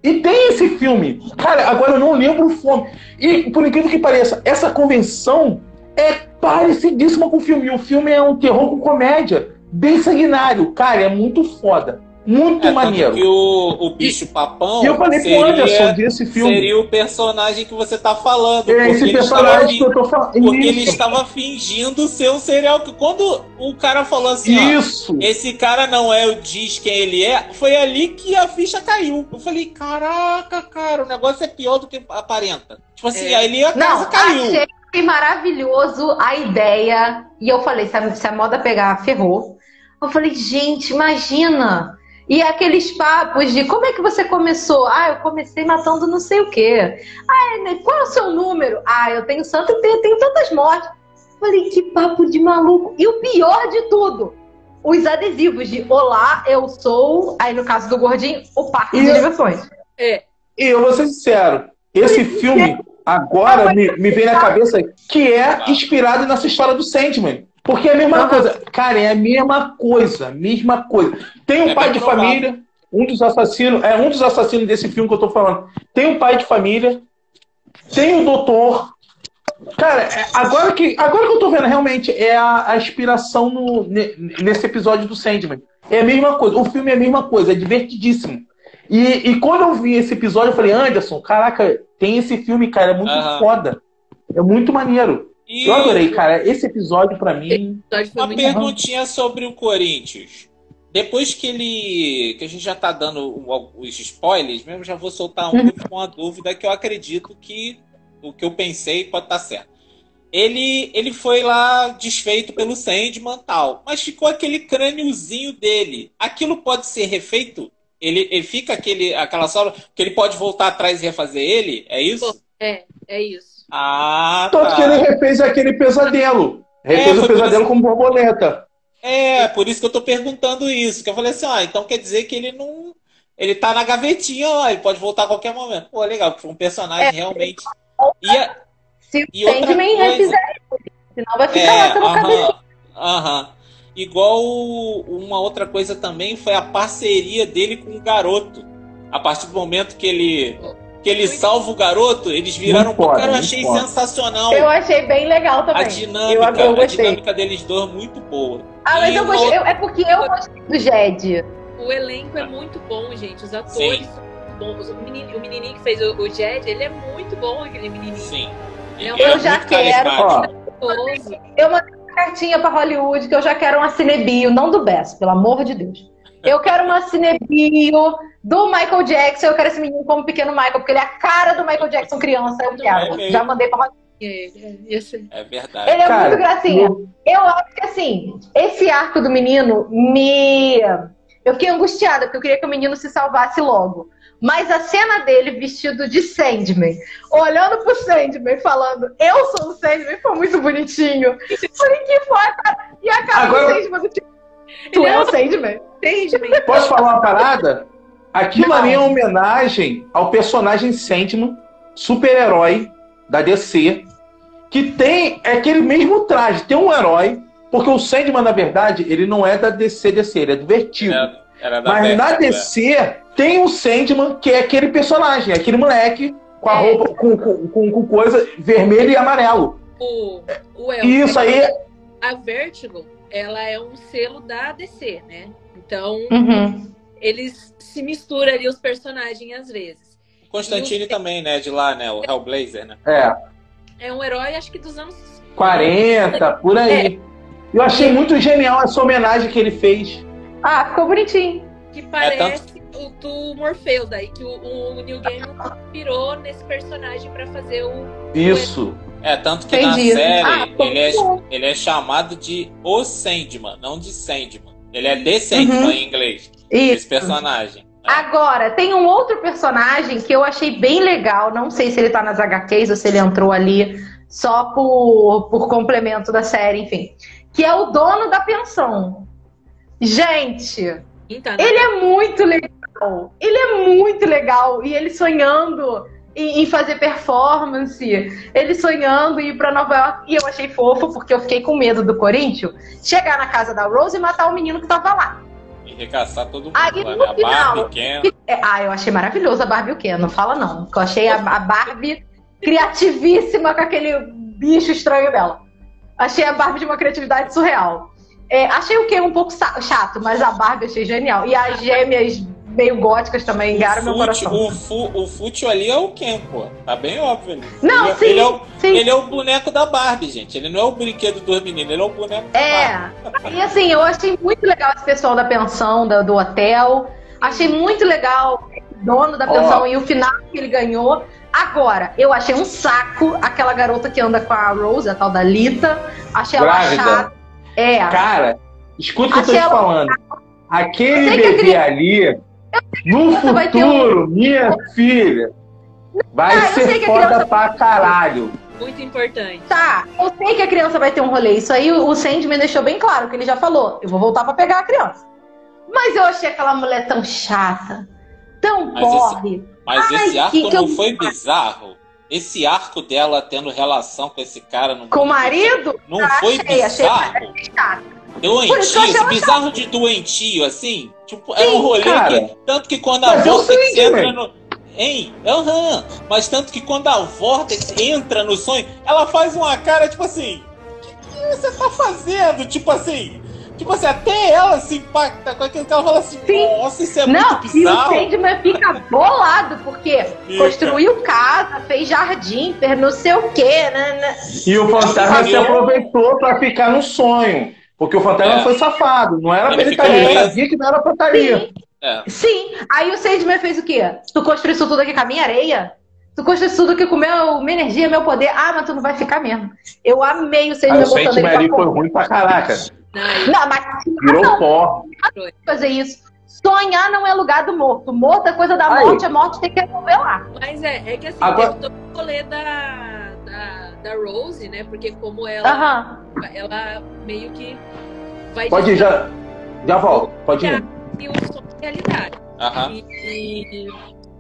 Speaker 5: E tem esse filme. Cara, agora eu não lembro o filme. E, por incrível que pareça, essa convenção é parecidíssima com o filme. E o filme é um terror com comédia. Bem sanguinário. Cara, é muito foda. Muito
Speaker 2: É,
Speaker 5: maneiro.
Speaker 2: que o, o bicho papão
Speaker 5: E eu falei pro
Speaker 2: seria,
Speaker 5: Anderson desse filme.
Speaker 2: seria o personagem que você tá falando.
Speaker 5: É esse
Speaker 2: ele
Speaker 5: personagem que eu tô falando.
Speaker 2: porque ele
Speaker 5: Isso.
Speaker 2: estava fingindo ser um serial que Quando o cara falou assim, ó,
Speaker 5: Isso.
Speaker 2: esse cara não é o diz quem ele é, foi ali que a ficha caiu. Eu falei, caraca, cara, o negócio é pior do que aparenta. Tipo assim,
Speaker 4: É.
Speaker 2: aí a casa
Speaker 3: Não,
Speaker 2: caiu.
Speaker 3: achei maravilhoso a ideia. E eu falei, se a, se a moda pegar, ferrou. Eu falei, gente, imagina. E aqueles papos de como é que você começou? Ah, eu comecei matando não sei o quê. Ah, né, qual é o seu número? Ah, eu tenho santo e tenho, tenho tantas mortes. Falei, que papo de maluco. E o pior de tudo, os adesivos de Olá, eu sou. Aí no caso do gordinho, o parque de diversões.
Speaker 5: E eu vou ser sincero, esse filme agora me, me vem na cabeça que é inspirado nessa história do Sandman. Porque é a mesma
Speaker 3: Aham.
Speaker 5: coisa. Cara, é a mesma coisa, mesma coisa. Tem um
Speaker 2: É
Speaker 5: pai de
Speaker 2: provável.
Speaker 5: família, um dos assassinos, é um dos assassinos desse filme que eu tô falando. Tem um pai de família, tem o doutor. Cara, é- agora que, agora que eu tô vendo realmente é a, a inspiração no- ne- nesse episódio do Sandman. É a mesma coisa. O filme é a mesma coisa, é divertidíssimo. E, e quando eu vi esse episódio, eu falei, Anderson, caraca, tem esse filme, cara, é muito
Speaker 2: Aham.
Speaker 5: foda. É muito maneiro.
Speaker 2: E
Speaker 5: Eu adorei, cara. Esse episódio, pra mim.
Speaker 4: Episódio
Speaker 2: uma perguntinha sobre o Corinthians. Depois que ele. que a gente já tá dando os spoilers, mesmo já vou soltar um com uma dúvida que eu acredito que o que eu pensei pode estar certo. Ele, ele foi lá desfeito pelo Sandman tal, mas ficou aquele crâniozinho dele. Aquilo pode ser refeito? Ele, ele fica aquele, aquela sobra que ele pode voltar atrás e refazer ele? É isso?
Speaker 4: É, é isso.
Speaker 2: Ah,
Speaker 5: Tanto que
Speaker 2: tá.
Speaker 5: ele refez aquele pesadelo. Refez
Speaker 2: É,
Speaker 5: o pesadelo
Speaker 2: isso-
Speaker 5: como borboleta.
Speaker 2: É, por isso que eu tô perguntando isso. Que eu falei assim, ah, então quer dizer que ele não. Ele tá na gavetinha lá, ele pode voltar a qualquer momento. Pô, legal, porque foi um personagem
Speaker 3: É.
Speaker 2: realmente. E a-
Speaker 3: Se
Speaker 2: E
Speaker 3: o
Speaker 2: outra
Speaker 3: Sandman
Speaker 2: coisa-
Speaker 3: refizer isso, senão vai ficar
Speaker 2: É,
Speaker 3: lá pelo
Speaker 2: aham, aham. Igual uma outra coisa também foi a parceria dele com o garoto. A partir do momento que ele que ele salva o garoto, eles viraram.
Speaker 5: Muito foda,
Speaker 2: Cara, eu achei
Speaker 5: foda.
Speaker 2: sensacional.
Speaker 3: Eu achei bem legal também.
Speaker 2: A
Speaker 3: eu,
Speaker 2: dinâmica,
Speaker 3: eu
Speaker 2: a
Speaker 3: gostei.
Speaker 2: dinâmica deles dois muito boa.
Speaker 3: Ah, mas eu gostei.
Speaker 2: outra-
Speaker 3: eu- é porque eu gostei do Jed.
Speaker 4: O elenco é muito bom, gente. Os atores
Speaker 2: Sim.
Speaker 4: são muito bons. O menininho, o menininho que fez o, o Jed, ele é muito bom, aquele menininho.
Speaker 2: Sim.
Speaker 4: Eu
Speaker 2: Ele é
Speaker 3: já
Speaker 2: muito
Speaker 3: quero.
Speaker 2: carismático.
Speaker 5: Ó,
Speaker 4: Gostoso.
Speaker 3: Eu mandei uma cartinha pra Hollywood que eu já quero uma cinebio, não do Bess, pelo amor de Deus. Eu quero uma cinebio do Michael Jackson. Eu quero esse menino como pequeno Michael, porque ele é a cara do Michael Jackson criança. Eu quero.
Speaker 2: mesmo.
Speaker 3: Já mandei pra.
Speaker 4: É, é, esse-
Speaker 2: É verdade.
Speaker 3: Ele é
Speaker 5: Cara,
Speaker 3: muito gracinha. Eu acho que assim, esse arco do menino me. Eu fiquei angustiada, porque eu queria que o menino se salvasse logo. Mas a cena dele vestido de Sandman, olhando pro Sandman, falando, eu sou o Sandman, foi muito bonitinho. Falei, que foi, cara? E a cara
Speaker 5: Agora-
Speaker 3: do Sandman, tipo, tu é
Speaker 4: é
Speaker 3: o Sandman?
Speaker 4: Sandman.
Speaker 5: Posso falar uma parada? Aquilo
Speaker 3: Não.
Speaker 5: ali é uma homenagem ao personagem Sandman, super-herói da DC, que tem aquele mesmo traje, tem um herói, porque o Sandman, na verdade, ele não é da DC DC, ele é do Vertigo.
Speaker 2: Era, era da
Speaker 5: Mas na
Speaker 2: Vertigo, é.
Speaker 5: DC tem o Sandman, que é aquele personagem, aquele moleque com a
Speaker 4: É.
Speaker 5: roupa, com, com, com, coisa vermelho e amarelo.
Speaker 4: O, o El-
Speaker 5: isso aí,
Speaker 4: A Vertigo, ela é um selo da DC, né? Então,
Speaker 3: Uhum.
Speaker 4: eles se misturam ali os personagens às vezes.
Speaker 2: Constantine também, né? De lá, né? O Hellblazer, né?
Speaker 5: é,
Speaker 4: É um herói, acho que dos anos
Speaker 5: 40, por aí. Eu achei muito genial essa homenagem que ele fez.
Speaker 3: Ah, ficou bonitinho.
Speaker 4: que
Speaker 2: É,
Speaker 4: parece o do Morpheus, daí que o, o Neil Gaiman inspirou nesse personagem pra fazer o.
Speaker 5: Isso.
Speaker 2: É, tanto que
Speaker 3: Entendi.
Speaker 2: na série
Speaker 3: Ah,
Speaker 2: ele, é, ele é chamado de O Sandman, não de Sandman. Ele é Sandman
Speaker 3: Uhum.
Speaker 2: em inglês,
Speaker 3: Isso.
Speaker 2: esse personagem. É.
Speaker 3: Agora, tem um outro personagem que eu achei bem legal. Não sei se ele tá nas HQs ou se ele entrou ali só por, por complemento da série, enfim. Que é o dono da pensão. Gente,
Speaker 4: tá na-
Speaker 3: ele é muito legal. Ele é muito legal. E ele sonhando em, em fazer performance. Ele sonhando em ir pra Nova York. E eu achei fofo, porque eu fiquei com medo do Corinthians chegar na casa da Rose e matar o menino que tava lá.
Speaker 2: E recaçar todo mundo
Speaker 3: Aí,
Speaker 2: lá,
Speaker 3: no
Speaker 2: né? A
Speaker 3: final,
Speaker 2: Barbie, Ken.
Speaker 3: É, ah, eu achei maravilhoso a Barbie o quê? Não fala não. Eu achei a, a Barbie criativíssima com aquele bicho estranho dela. Achei a Barbie de uma criatividade surreal. É, achei o quê? Um pouco chato, mas a Barbie achei genial. E as gêmeas meio góticas também engaram meu coração.
Speaker 2: o, fu, o fute ali é o Ken, pô. Tá bem óbvio ali.
Speaker 3: Não,
Speaker 2: ele,
Speaker 3: sim,
Speaker 2: ele é o,
Speaker 3: sim.
Speaker 2: ele é o boneco da Barbie, gente. Ele não é o brinquedo dos meninos, ele é o boneco da Barbie.
Speaker 3: É, e assim, eu achei muito legal esse pessoal da pensão, da- do hotel. Achei muito legal o dono da pensão
Speaker 5: Ó.
Speaker 3: e o final que ele ganhou. Agora, eu achei um saco aquela garota que anda com a Rose, a tal da Lita. Achei ela
Speaker 5: Grávida.
Speaker 3: chata. É,
Speaker 5: Cara, escuta o que eu tô te
Speaker 3: ela-
Speaker 5: falando. Aquele bebê
Speaker 3: queria-
Speaker 5: ali, no
Speaker 3: ter um-
Speaker 5: futuro, minha filha, vai
Speaker 3: Ah, eu sei
Speaker 5: ser
Speaker 3: que a
Speaker 5: foda
Speaker 3: criança-
Speaker 5: pra caralho.
Speaker 4: Muito importante.
Speaker 3: tá. Eu sei que a criança vai ter um rolê. Isso aí o Sandman deixou bem claro, que ele já falou. Eu vou voltar pra pegar a criança. Mas eu achei aquela mulher tão chata, tão
Speaker 2: Mas esse-
Speaker 3: porre.
Speaker 2: Mas
Speaker 3: Ai,
Speaker 2: esse arco
Speaker 3: que que
Speaker 2: não
Speaker 3: eu-
Speaker 2: foi bizarro? Esse arco dela tendo relação com esse cara no
Speaker 3: Com o marido,
Speaker 2: Não
Speaker 3: eu
Speaker 2: foi
Speaker 3: achei, achei
Speaker 2: bizarro?
Speaker 3: que eu
Speaker 2: Doentio, bizarro de doentio, assim. Tipo, era um rolê
Speaker 5: cara.
Speaker 2: que. Tanto que quando a Vortex entra no. Hein? Aham. Mas tanto que quando a Vortex entra no sonho, ela faz uma cara, tipo assim. O que, que você tá fazendo? Tipo assim. Tipo assim, até ela se impacta com aquilo que ela fala assim,
Speaker 3: Sim.
Speaker 2: nossa, isso é
Speaker 3: Não,
Speaker 2: muito
Speaker 3: e o
Speaker 2: bizarro.
Speaker 3: Sandman fica bolado, porque
Speaker 2: Fica.
Speaker 3: construiu casa, fez jardim, fez não sei o quê, né? né.
Speaker 5: E o fantasma se aproveitou pra ficar no sonho. Porque o fantasma
Speaker 2: É.
Speaker 5: foi safado. Não era pra ele estar ali. Ele
Speaker 2: preso.
Speaker 5: sabia que não era pra estar ali.
Speaker 3: Sim,
Speaker 2: É.
Speaker 3: sim. Aí o Sandman fez o quê? Tu construiu isso tudo aqui com a minha areia? Tu construiu isso tudo aqui com meu, minha energia, meu poder? Ah, mas tu não vai ficar mesmo. Eu amei o Sandman
Speaker 5: o
Speaker 3: botando ele
Speaker 5: Sandman ali
Speaker 3: pra
Speaker 5: foi ruim pra caraca.
Speaker 4: Não,
Speaker 3: Não, mas
Speaker 5: Virou pó.
Speaker 3: fazer isso. Sonhar não é lugar do morto. Morto é coisa da
Speaker 5: Aí.
Speaker 3: morte, a morte tem que resolver lá.
Speaker 4: mas é, é que assim,
Speaker 5: Agora-
Speaker 4: teve todo rolê da, da, Rose, né? Porque como ela,
Speaker 3: Aham.
Speaker 4: ela meio que vai
Speaker 5: Pode ir, já, já volto. Pode ir.
Speaker 4: e o som é realidade.
Speaker 2: Aham.
Speaker 4: E, e,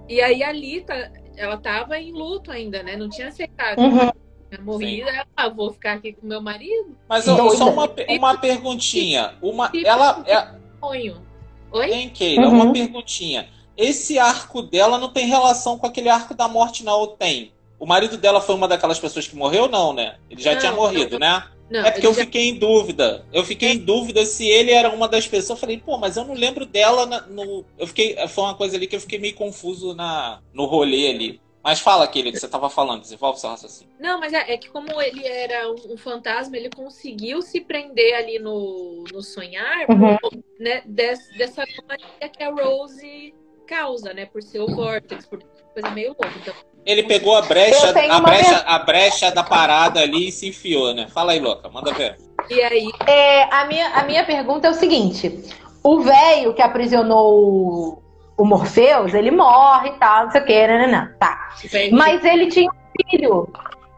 Speaker 4: e aí a Lita, ela tava em luto ainda, né? Não tinha aceitado.
Speaker 3: Uhum.
Speaker 4: Tinha morrido, ela, ah, vou ficar aqui com meu marido.
Speaker 2: Mas
Speaker 3: Doida.
Speaker 2: só uma, uma perguntinha. Uma, ela, é,
Speaker 4: Sonho. Oi?
Speaker 2: Hein, Keila?
Speaker 3: Uhum.
Speaker 2: Uma perguntinha. Esse arco dela não tem relação com aquele arco da morte, não? Ou tem? O marido dela foi uma daquelas pessoas que morreu, não, né? Ele já
Speaker 4: Não,
Speaker 2: tinha morrido, né?
Speaker 4: Não,
Speaker 2: É porque eu
Speaker 4: já-
Speaker 2: fiquei em dúvida. Eu fiquei em dúvida se ele era uma das pessoas. Eu falei, pô, mas eu não lembro dela na- no. Eu fiquei. Foi uma coisa ali que eu fiquei meio confuso na, no rolê ali. Mas fala aquele que você tava falando, desenvolve seu raciocínio.
Speaker 4: Não, mas é, é que como ele era um, um fantasma, ele conseguiu se prender ali no, no sonhar,
Speaker 3: Uhum.
Speaker 4: né? des- dessa maneira que a Rose causa, né? Por ser o Vortex, por coisa meio louca. Então,
Speaker 2: Ele pegou a brecha, a brecha, a brecha da parada ali e se enfiou, né? Fala aí, louca, manda ver.
Speaker 4: e aí,
Speaker 3: É, a, minha, a minha pergunta é o seguinte: o velho que aprisionou o, o Morpheus, ele morre e tal, não sei o que, né, Tá.
Speaker 4: velho,
Speaker 3: Mas ele tinha um filho.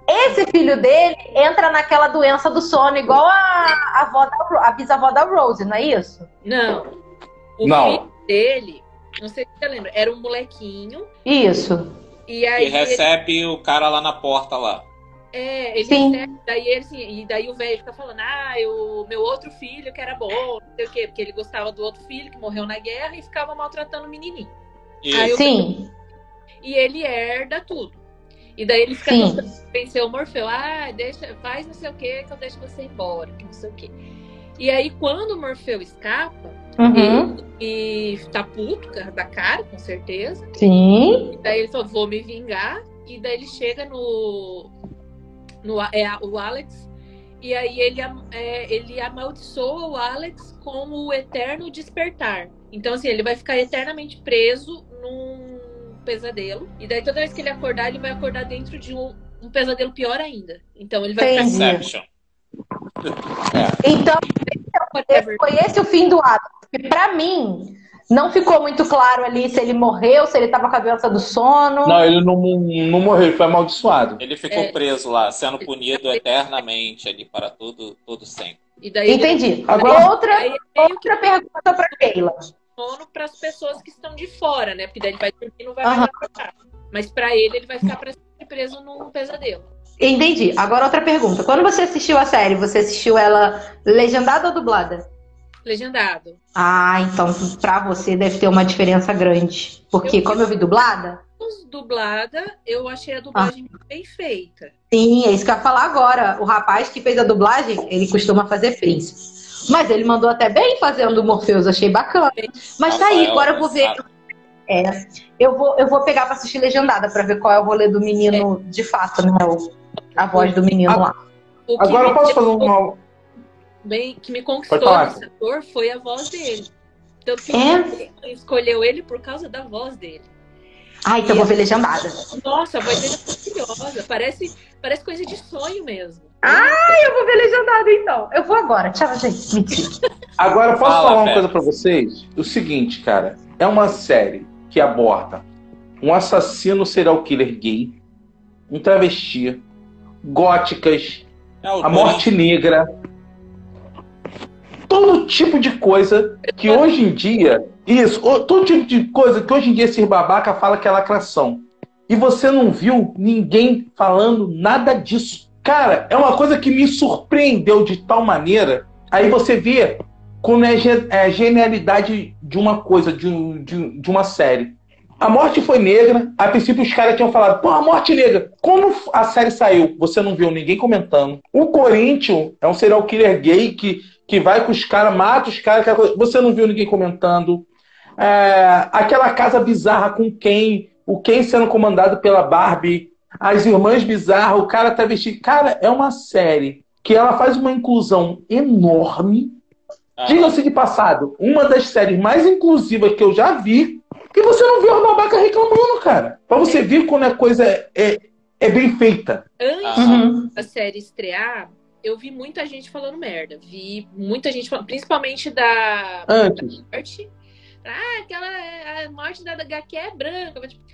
Speaker 3: Esse filho dele entra naquela doença do sono, igual a, a, avó da, a bisavó da Rose, não é isso?
Speaker 4: não. O
Speaker 5: Não.
Speaker 4: filho dele, não sei se você lembra, era um molequinho.
Speaker 3: Isso.
Speaker 4: E aí
Speaker 2: E recebe o cara lá na porta lá.
Speaker 4: É, ele
Speaker 3: Sim.
Speaker 4: recebe, daí ele assim, e daí o velho fica falando, ah, o meu outro filho que era bom, não sei o quê, porque ele gostava do outro filho que morreu na guerra e ficava maltratando o menininho.
Speaker 2: E
Speaker 4: Aí eu-
Speaker 3: Sim.
Speaker 4: E ele herda tudo. E daí ele fica convencer o Morfeu, ah, deixa, faz não sei o quê, que eu deixo você embora, que não sei o quê. E aí, quando o Morfeu escapa,
Speaker 3: Uhum.
Speaker 4: ele tá puto da cara, com certeza.
Speaker 3: Sim.
Speaker 4: E daí ele falou, vou me vingar. E daí ele chega no. no é, o Alex. E aí ele, é, ele amaldiçoa o Alex com o eterno despertar. Então, assim, ele vai ficar eternamente preso num pesadelo. E daí toda vez que ele acordar, ele vai acordar dentro de um, um pesadelo pior ainda. Então ele vai
Speaker 3: Entendi.
Speaker 2: Inception.
Speaker 3: Então,
Speaker 4: ficar.
Speaker 3: foi esse o fim do ato. Porque pra mim, não ficou muito claro ali se ele morreu, se ele tava com a doença do sono.
Speaker 5: Não, ele não, não morreu, ele foi amaldiçoado.
Speaker 2: Ele ficou
Speaker 4: É.
Speaker 2: preso lá, sendo punido eternamente ali para todo, todo sempre.
Speaker 4: E
Speaker 3: Entendi.
Speaker 5: Agora-
Speaker 3: Outra,
Speaker 4: Aí meio que
Speaker 3: outra pergunta pra Keila.
Speaker 4: sono para as pessoas que estão de fora, né? Porque daí ele vai dormir e não vai
Speaker 3: Aham.
Speaker 4: mais. Mas para ele, ele vai ficar pra sempre preso num pesadelo.
Speaker 3: Entendi. Agora outra pergunta. Quando você assistiu a série, você assistiu ela legendada ou dublada?
Speaker 4: Legendado.
Speaker 3: Ah, então pra você deve ter uma diferença grande. Porque
Speaker 4: Eu-
Speaker 3: como eu vi dublada,
Speaker 4: dublada, eu achei a dublagem bem feita.
Speaker 3: sim, é isso que eu ia falar agora. O rapaz que fez a dublagem, ele costuma fazer príncipe. Mas ele mandou até bem fazendo o Morpheus, achei bacana. Mas tá aí, agora eu vou ver.
Speaker 2: Massaro.
Speaker 3: É, eu vou, eu vou pegar pra assistir legendada pra ver qual é o rolê do menino de fato, né? O- a voz do menino lá.
Speaker 5: Agora eu posso fazer uma.
Speaker 4: Bem, que me conquistou nesse ator foi a voz dele. Tanto que
Speaker 3: É?
Speaker 4: escolheu ele por causa da voz dele.
Speaker 3: Ah, então eu vou ver legendada.
Speaker 4: Nossa, a voz dele é maravilhosa. Parece, parece coisa de sonho mesmo.
Speaker 3: Eu vou ver legendada então. Eu vou agora. Tchau, gente. Mentira.
Speaker 5: Agora, posso
Speaker 2: Fala,
Speaker 5: falar uma coisa pra vocês? O seguinte, cara. É uma série que aborda um assassino serial killer gay, um travesti, góticas,
Speaker 2: É
Speaker 5: a morte negra. Todo tipo de coisa que hoje em dia. Isso, todo tipo de coisa que hoje em dia esse babaca fala que é lacração. E você não viu ninguém falando nada disso. Cara, é uma coisa que me surpreendeu de tal maneira. Aí você vê como é, ge- é a genialidade de uma coisa, de, de, de uma série. A morte foi negra. A princípio os caras tinham falado, pô, a morte negra. Quando a série saiu, você não viu ninguém comentando. O Corinthians é um serial killer gay que, que vai com os caras, mata os caras. Você não viu ninguém comentando. É, aquela casa bizarra com Ken, o Ken sendo comandado pela Barbie, as irmãs bizarras, o cara tá vestido. Cara, é uma série que ela faz uma inclusão enorme.
Speaker 2: Ah,
Speaker 5: Diga-se de passado, uma das séries mais inclusivas que eu já vi. E você não viu a babaca reclamando, cara. Pra você ver quando a coisa é, é bem feita.
Speaker 4: Antes
Speaker 3: Uhum.
Speaker 4: da série estrear, eu vi muita gente falando merda. Vi muita gente falando, principalmente da
Speaker 5: Antes.
Speaker 4: morte. Ah, aquela a morte da HQ é branca. Tipo,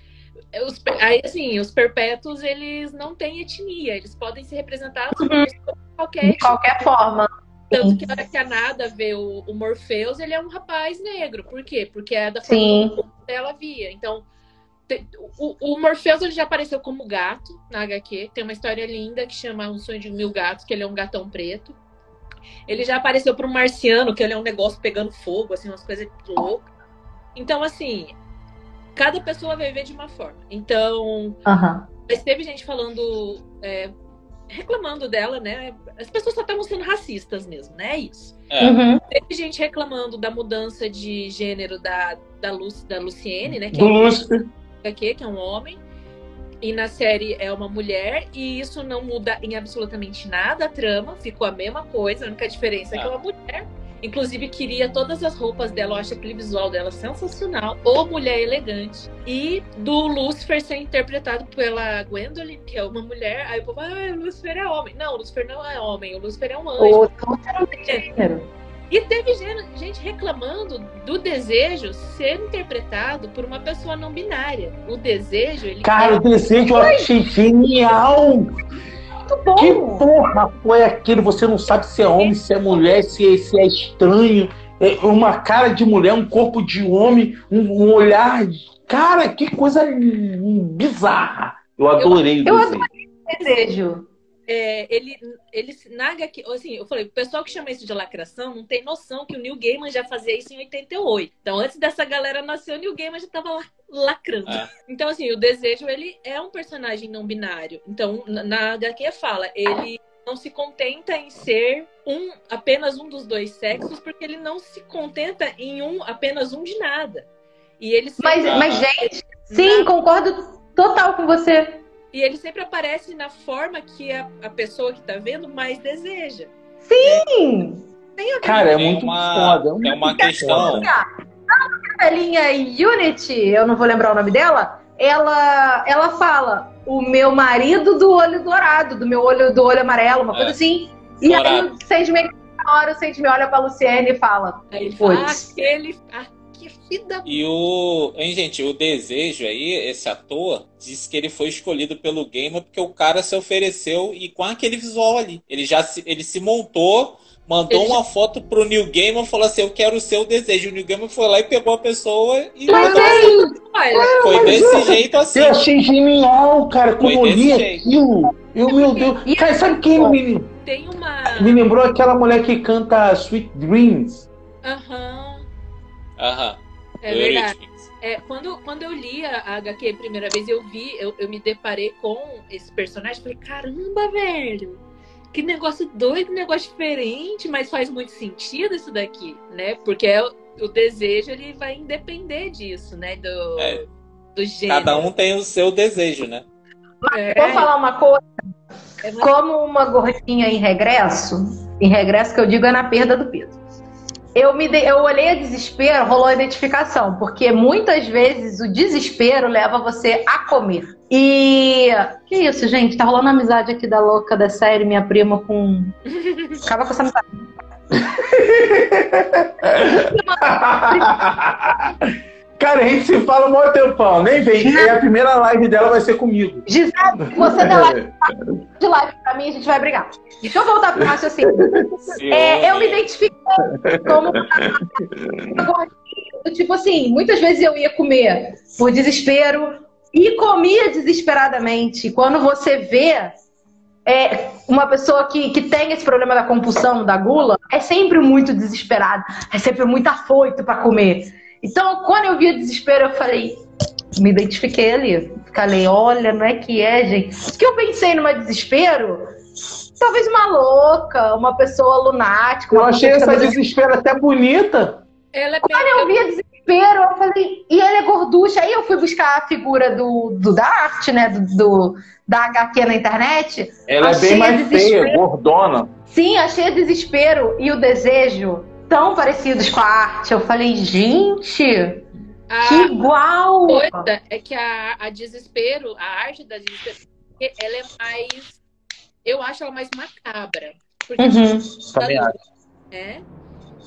Speaker 4: Os, aí, assim, os perpétuos, eles não têm etnia, eles podem ser representados
Speaker 3: Uhum.
Speaker 4: de qualquer
Speaker 3: De qualquer forma.
Speaker 4: Tanto que a hora que a Nada vê o, o Morpheus, ele é um rapaz negro. Por quê? Porque é da
Speaker 3: Sim.
Speaker 4: forma que ela via. Então, o, o Morpheus ele já apareceu como gato na HQ. Tem uma história linda que chama Um Sonho de Mil Gatos, que ele é um gatão preto. Ele já apareceu para um marciano, que ele é um negócio pegando fogo, assim, umas coisas loucas. Então, assim, cada pessoa vai ver de uma forma. Então,
Speaker 3: Aham.
Speaker 4: mas teve gente falando, é, reclamando dela, né? As pessoas só estavam sendo racistas mesmo, né? É isso.
Speaker 2: É.
Speaker 3: Uhum.
Speaker 4: Teve gente reclamando da mudança de gênero da, da, Lu, da Luciene, né? Que
Speaker 5: Do
Speaker 4: é
Speaker 5: Lúcifer.
Speaker 4: HQ, que é um homem. E na série é uma mulher. E isso não muda em absolutamente nada a trama. Ficou a mesma coisa. A única diferença é que é uma mulher. Inclusive, queria todas as roupas dela. Eu acho aquele visual dela sensacional. Ou mulher elegante. E do Lucifer ser interpretado pela Gwendolyn, que é uma mulher. Aí o povo, ah, o Lucifer é homem. Não, o Lucifer não é homem. O Lucifer é um anjo.
Speaker 3: O outro não tem gênero.
Speaker 4: E teve gen- gente reclamando do desejo ser interpretado por uma pessoa não binária. O desejo, ele
Speaker 5: Cara, o desejo eu achei genial.
Speaker 3: Muito bom.
Speaker 5: Que porra foi aquilo? Você não sabe se é homem, se é mulher, se é, se é estranho. É uma cara de mulher, um corpo de homem, um, um olhar. de- Cara, que coisa bizarra. Eu adorei o
Speaker 3: eu
Speaker 5: desenho.
Speaker 3: Desejo.
Speaker 4: É, ele, ele naga que, assim, eu falei, o pessoal que chama isso de lacração não tem noção que o Neil Gaiman já fazia isso em 88. Então, antes dessa galera nascer, o Neil Gaiman já tava lá lacrando.
Speaker 2: É.
Speaker 4: Então, assim, o desejo, ele é um personagem não binário. Então, na, na HQ fala, ele não se contenta em ser um apenas um dos dois sexos, porque ele não se contenta em um apenas um de nada. E ele
Speaker 3: Mas, mas, gente, sim, concordo total com você.
Speaker 4: E ele sempre aparece na forma que a, a pessoa que tá vendo mais deseja.
Speaker 3: Sim.
Speaker 5: Cara, é
Speaker 2: Tem
Speaker 5: muito
Speaker 2: uma,
Speaker 5: foda.
Speaker 2: tem uma questão.
Speaker 3: A linha Unity, eu não vou lembrar o nome dela, ela, ela fala o meu marido do olho dourado, do meu olho do olho amarelo, uma
Speaker 2: É.
Speaker 3: coisa assim. E aí
Speaker 2: Dourado.
Speaker 3: o Sandman, na hora, o Sandman olha pra Luciene e fala:
Speaker 4: Aí ele fala, ah, aquele. Que filho da.
Speaker 2: E o. Hein, gente, o desejo aí, esse ator, disse que ele foi escolhido pelo Gamer porque o cara se ofereceu e com aquele visual ali. Ele já se, ele se montou, mandou
Speaker 4: Ele
Speaker 2: uma foto pro New Gamer e falou assim: Eu quero o seu desejo. O New Gamer foi lá e pegou a pessoa e
Speaker 3: Mas
Speaker 2: mandou.
Speaker 4: Olha,
Speaker 2: Foi desse jeito assim.
Speaker 5: Eu achei genial, cara,
Speaker 2: Foi
Speaker 5: como eu li aquilo. Eu, meu Deus.
Speaker 3: E-
Speaker 5: Cara, sabe quem me,
Speaker 4: tem uma.
Speaker 5: me lembrou aquela mulher que canta Sweet Dreams?
Speaker 4: Aham.
Speaker 2: Aham.
Speaker 4: É verdade. É, quando, quando eu li a HQ a primeira vez, eu vi, eu, eu me deparei com esse personagem. Falei, caramba, velho. Que negócio doido, que negócio diferente, mas faz muito sentido isso daqui, né? Porque é o, desejo ele vai independer disso, né? Do,
Speaker 2: É.
Speaker 4: do gênero.
Speaker 2: Cada um tem o seu desejo, né?
Speaker 4: É,
Speaker 3: Vou falar uma coisa.
Speaker 4: é
Speaker 3: Como uma gordinha em regresso, em regresso que eu digo é na perda do peso. Eu, me de- eu olhei a desespero, rolou a identificação, porque muitas vezes o desespero leva você a comer. E. Que isso, gente? Tá rolando amizade aqui da louca da série, minha prima com. Acaba com essa amizade.
Speaker 5: Cara, a gente se fala um maior tempão, nem vem. E a primeira live dela vai ser comigo.
Speaker 3: Gisele, você dá live de live pra mim, a gente vai brigar. Deixa eu voltar pro raciocínio. É, eu me identifiquei como. Tipo assim, muitas vezes eu ia comer por desespero e comia desesperadamente. Quando você vê é, uma pessoa que, que tem esse problema da compulsão, da gula, é sempre muito desesperado, é sempre muito afoito para comer. Então, quando eu via desespero, eu falei, me identifiquei ali. Falei, olha, não é que é, gente. O que eu pensei numa desespero? Talvez uma louca, uma pessoa lunática.
Speaker 5: Eu
Speaker 3: uma
Speaker 5: achei
Speaker 3: pessoa
Speaker 5: essa desespero até bonita.
Speaker 4: Ela é
Speaker 3: quando eu via desespero, eu falei, e ele é gorducha. Aí eu fui buscar a figura do, do da arte, né? Do, do- da HQ na internet.
Speaker 5: Ela é
Speaker 3: Achei
Speaker 5: bem mais
Speaker 3: desespero.
Speaker 5: feia, gordona.
Speaker 3: Sim, achei o desespero e o desejo tão parecidos com a arte. Eu falei, gente,
Speaker 4: a
Speaker 3: que igual!
Speaker 4: coisa é que a, a desespero, a arte da desespero, ela é mais. Eu acho ela mais macabra. Porque
Speaker 3: Uhum.
Speaker 5: Também acho.
Speaker 4: né?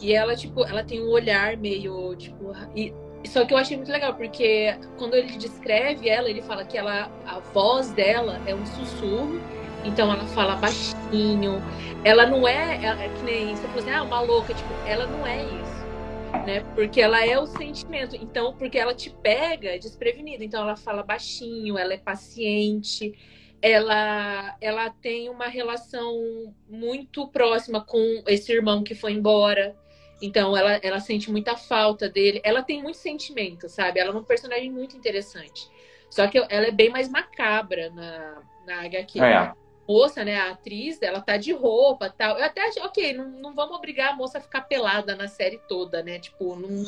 Speaker 4: E ela, tipo, ela tem um olhar meio, tipo, e Só que eu achei muito legal, porque quando ele descreve ela, ele fala que ela, a voz dela é um sussurro, então ela fala baixinho. Ela não é, ela, é que nem você falou assim, ah, uma louca, tipo, ela não é isso, né? Porque ela é o sentimento. Então, porque ela te pega desprevenida. Então ela fala baixinho, ela é paciente, ela, ela tem uma relação muito próxima com esse irmão que foi embora. Então ela, ela sente muita falta dele. Ela tem muito sentimento, sabe? Ela é um personagem muito interessante. Só que ela é bem mais macabra na, na HQ.
Speaker 5: É.
Speaker 4: A moça, né, a atriz, ela tá de roupa tal. Eu até acho, ok, não, não vamos obrigar a moça a ficar pelada na série toda, né? Tipo, não,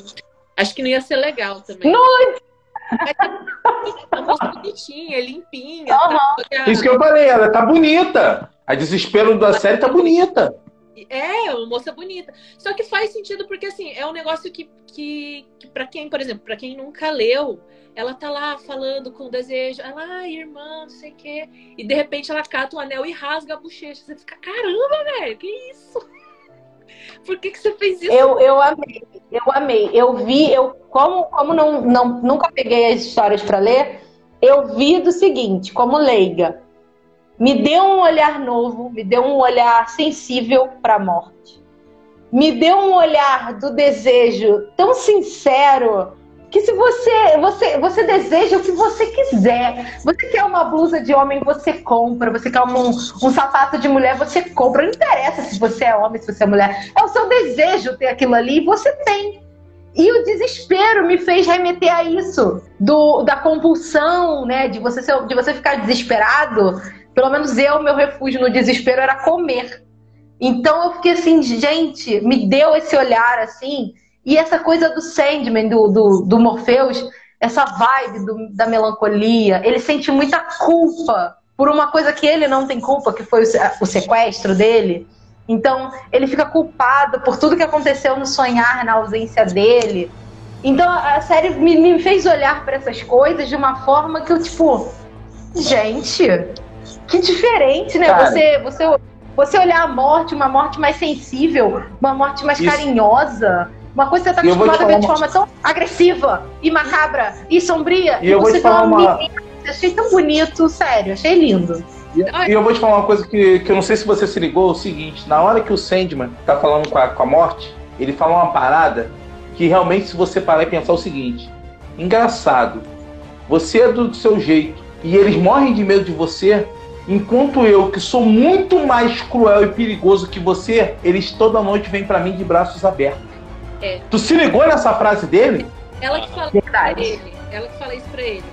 Speaker 4: acho que não ia ser legal também.
Speaker 3: Não,
Speaker 4: A moça bonitinha, limpinha. Tá?
Speaker 5: Isso que eu falei, ela tá bonita. A desespero da série tá bonita.
Speaker 4: É, uma moça bonita. Só que faz sentido porque, assim, é um negócio que, que, que para quem, por exemplo, para quem nunca leu, ela tá lá falando com desejo, ela, ai, irmã, não sei o quê. E de repente ela cata o anel e rasga a bochecha. Você fica, caramba, velho, que isso? Por que, que você fez isso?
Speaker 3: Eu, eu amei, eu amei. Eu vi, eu como, como não, não, nunca peguei as histórias para ler, eu vi do seguinte, como leiga. Me deu um olhar novo, me deu um olhar sensível para a morte. Me deu um olhar do desejo tão sincero que se você, você, você deseja o que você quiser. Você quer uma blusa de homem, você compra. Você quer um, um sapato de mulher, você compra. Não interessa se você é homem, se você é mulher. É o seu desejo ter aquilo ali e você tem. E o desespero me fez remeter a isso, do, da compulsão, né? De você, ser, de você ficar desesperado. Pelo menos eu, meu refúgio no desespero era comer. Então eu fiquei assim, gente, me deu esse olhar assim. E essa coisa do Sandman, do, do, do Morpheus, essa vibe do- da melancolia, ele sente muita culpa por uma coisa que ele não tem culpa, que foi o, o sequestro dele. Então, ele fica culpado por tudo que aconteceu no sonhar, na ausência dele. Então, a série me, me fez olhar para essas coisas de uma forma que eu, tipo, gente, que diferente, né?
Speaker 5: Cara.
Speaker 3: Você, você, você olhar a morte, uma morte mais sensível, uma morte mais
Speaker 5: Isso.
Speaker 3: carinhosa. Uma coisa que você tá
Speaker 5: E eu vou te
Speaker 3: acostumado a ver de forma tão agressiva e macabra e sombria.
Speaker 5: E eu vou
Speaker 3: você
Speaker 5: te falar
Speaker 3: vê
Speaker 5: uma-
Speaker 3: menina, Achei tão bonito, sério, achei lindo.
Speaker 5: E eu vou te falar uma coisa que, que eu não sei se você se ligou, é o seguinte, na hora que o Sandman tá falando com a, com a morte, ele fala uma parada que realmente, se você parar e pensar o seguinte, engraçado, você é do seu jeito e eles morrem de medo de você, enquanto eu, que sou muito mais cruel e perigoso que você, eles toda noite vêm pra mim de braços abertos.
Speaker 4: É.
Speaker 5: Tu se ligou nessa frase dele?
Speaker 4: Ela que fala isso pra ele. Ela que fala isso pra ele.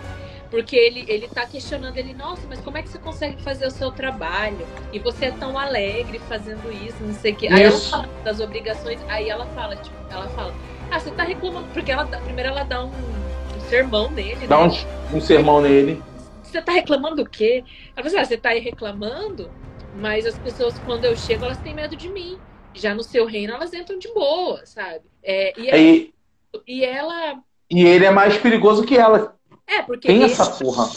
Speaker 4: Porque ele, ele tá questionando ele, nossa, mas como é que você consegue fazer o seu trabalho? E você é tão alegre fazendo isso, não sei o quê. Aí ela fala das obrigações, aí ela fala, tipo, ela fala, ah, você tá reclamando, porque ela primeiro ela dá um, um sermão nele,
Speaker 5: Dá
Speaker 4: né?
Speaker 5: um, um sermão nele.
Speaker 4: Você tá reclamando do quê? Ela fala assim, ah, você tá aí reclamando, mas as pessoas, quando eu chego, elas têm medo de mim. Já no seu reino, elas entram de boa, sabe? É, e, ela,
Speaker 5: Aí,
Speaker 4: e ela.
Speaker 5: e ele é mais perigoso que ela.
Speaker 4: É, porque
Speaker 5: Tem
Speaker 4: ele,
Speaker 5: essa porra.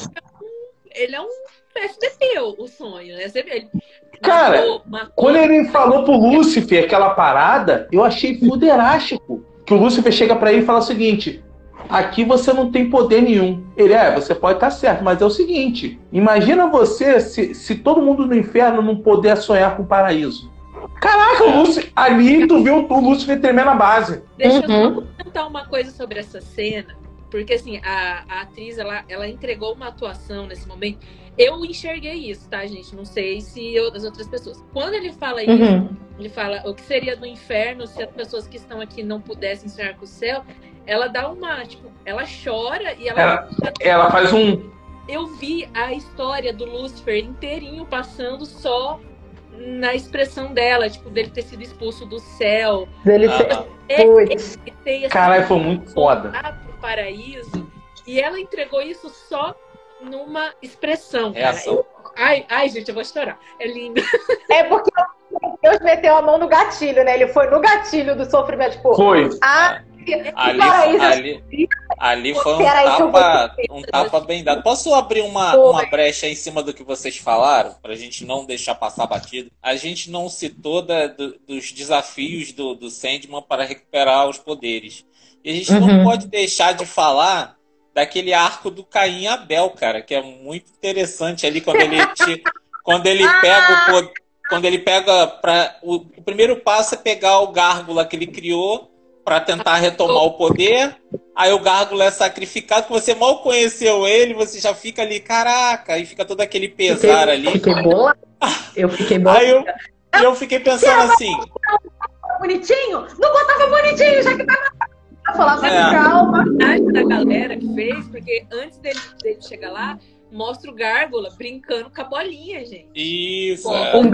Speaker 4: ele é um FDP, o, o sonho, né? Você vê, ele
Speaker 5: Cara,
Speaker 4: matou, matou.
Speaker 5: Quando ele falou pro Lúcifer aquela parada, eu achei fuderástico. Que o Lúcifer chega pra ele e fala o seguinte: aqui você não tem poder nenhum. Ele é, você pode estar certo, mas é o seguinte: imagina você se, se todo mundo no inferno não puder sonhar com o paraíso. Caraca, o Lúcifer, ali tu viu o Lúcifer tremendo a base.
Speaker 4: Deixa eu
Speaker 3: Uhum.
Speaker 4: só comentar uma coisa sobre essa cena, porque assim, a, a atriz, ela, ela entregou uma atuação nesse momento. Eu enxerguei isso, tá, gente? Não sei se eu- as outras pessoas. Quando ele fala isso,
Speaker 3: Uhum.
Speaker 4: ele fala o que seria do inferno se as pessoas que estão aqui não pudessem sonhar com o céu. Ela dá uma, tipo, ela chora e ela.
Speaker 5: Ela- Ela faz um.
Speaker 4: Eu vi a história do Lúcifer inteirinho passando só na expressão dela, tipo, dele ter sido expulso do céu.
Speaker 3: Dele
Speaker 2: Ah,
Speaker 3: ser-
Speaker 2: ah.
Speaker 4: É, e ter esse
Speaker 5: Caralho, foi muito foda.
Speaker 4: Paraíso. E ela entregou isso só numa expressão.
Speaker 2: Reação.
Speaker 4: Eu- ai, ai, gente, eu vou chorar. É lindo.
Speaker 3: É porque Deus meteu a mão no gatilho, né? Ele foi no gatilho do sofrimento, tipo,
Speaker 5: Foi.
Speaker 3: ah,
Speaker 2: Ali,
Speaker 3: paraíso.
Speaker 2: ali, ali foi um tapa, um tapa bem dado. Posso abrir uma,
Speaker 3: Foi.
Speaker 2: uma brecha em cima do que vocês falaram, pra gente não deixar passar batido? A gente não citou da- do- dos desafios do, do Sandman para recuperar os poderes. E a gente uhum. não pode deixar de falar daquele arco do Caim Abel, cara, que é muito interessante ali quando ele te, quando ele pega o quando ele pega para o, o, primeiro passo é pegar o gárgula que ele criou para tentar retomar o poder. Aí o gárgula é sacrificado, que você mal conheceu ele, você já fica ali, caraca, e fica todo aquele pesar
Speaker 3: fiquei,
Speaker 2: ali.
Speaker 3: Fiquei boa. Eu fiquei boa.
Speaker 2: Aí eu, eu fiquei pensando assim.
Speaker 3: Bonitinho? Não botava bonitinho, já que tava falava é.
Speaker 4: calma. A da galera que fez, porque antes dele, dele chegar lá, mostra o Gárgula brincando com a bolinha, gente.
Speaker 2: Isso. é. um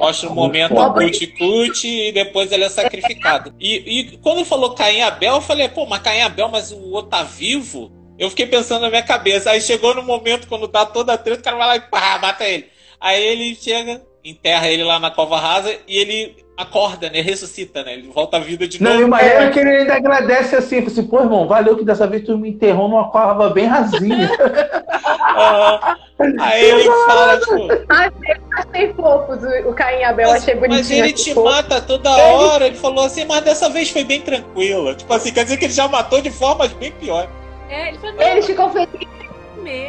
Speaker 2: Mostra o um momento a cut e depois ele é sacrificado. E, e quando falou Caim Abel, eu falei, pô, mas Caim Abel, mas o outro tá vivo? Eu fiquei pensando na minha cabeça. Aí chegou no momento, quando tá toda a treta, o cara vai lá e pá, mata ele. Aí ele chega, enterra ele lá na cova rasa e ele acorda, né? Ressuscita, né? Ele volta à vida de
Speaker 5: novo.
Speaker 2: Não,
Speaker 5: e o maneiro é que ele ainda agradece assim, assim, pô, irmão, valeu que dessa vez tu me enterrou numa cova bem rasinha.
Speaker 2: uhum. Aí ele fala, tipo.
Speaker 3: Achei, achei fofo o Caim Abel,
Speaker 2: mas,
Speaker 3: achei bonitinho.
Speaker 2: Mas ele te fofo. mata toda hora. Ele falou assim, mas dessa vez foi bem tranquila. Tipo assim, quer dizer que ele já matou de formas bem piores.
Speaker 3: É, ele falou, Eles ficam felizes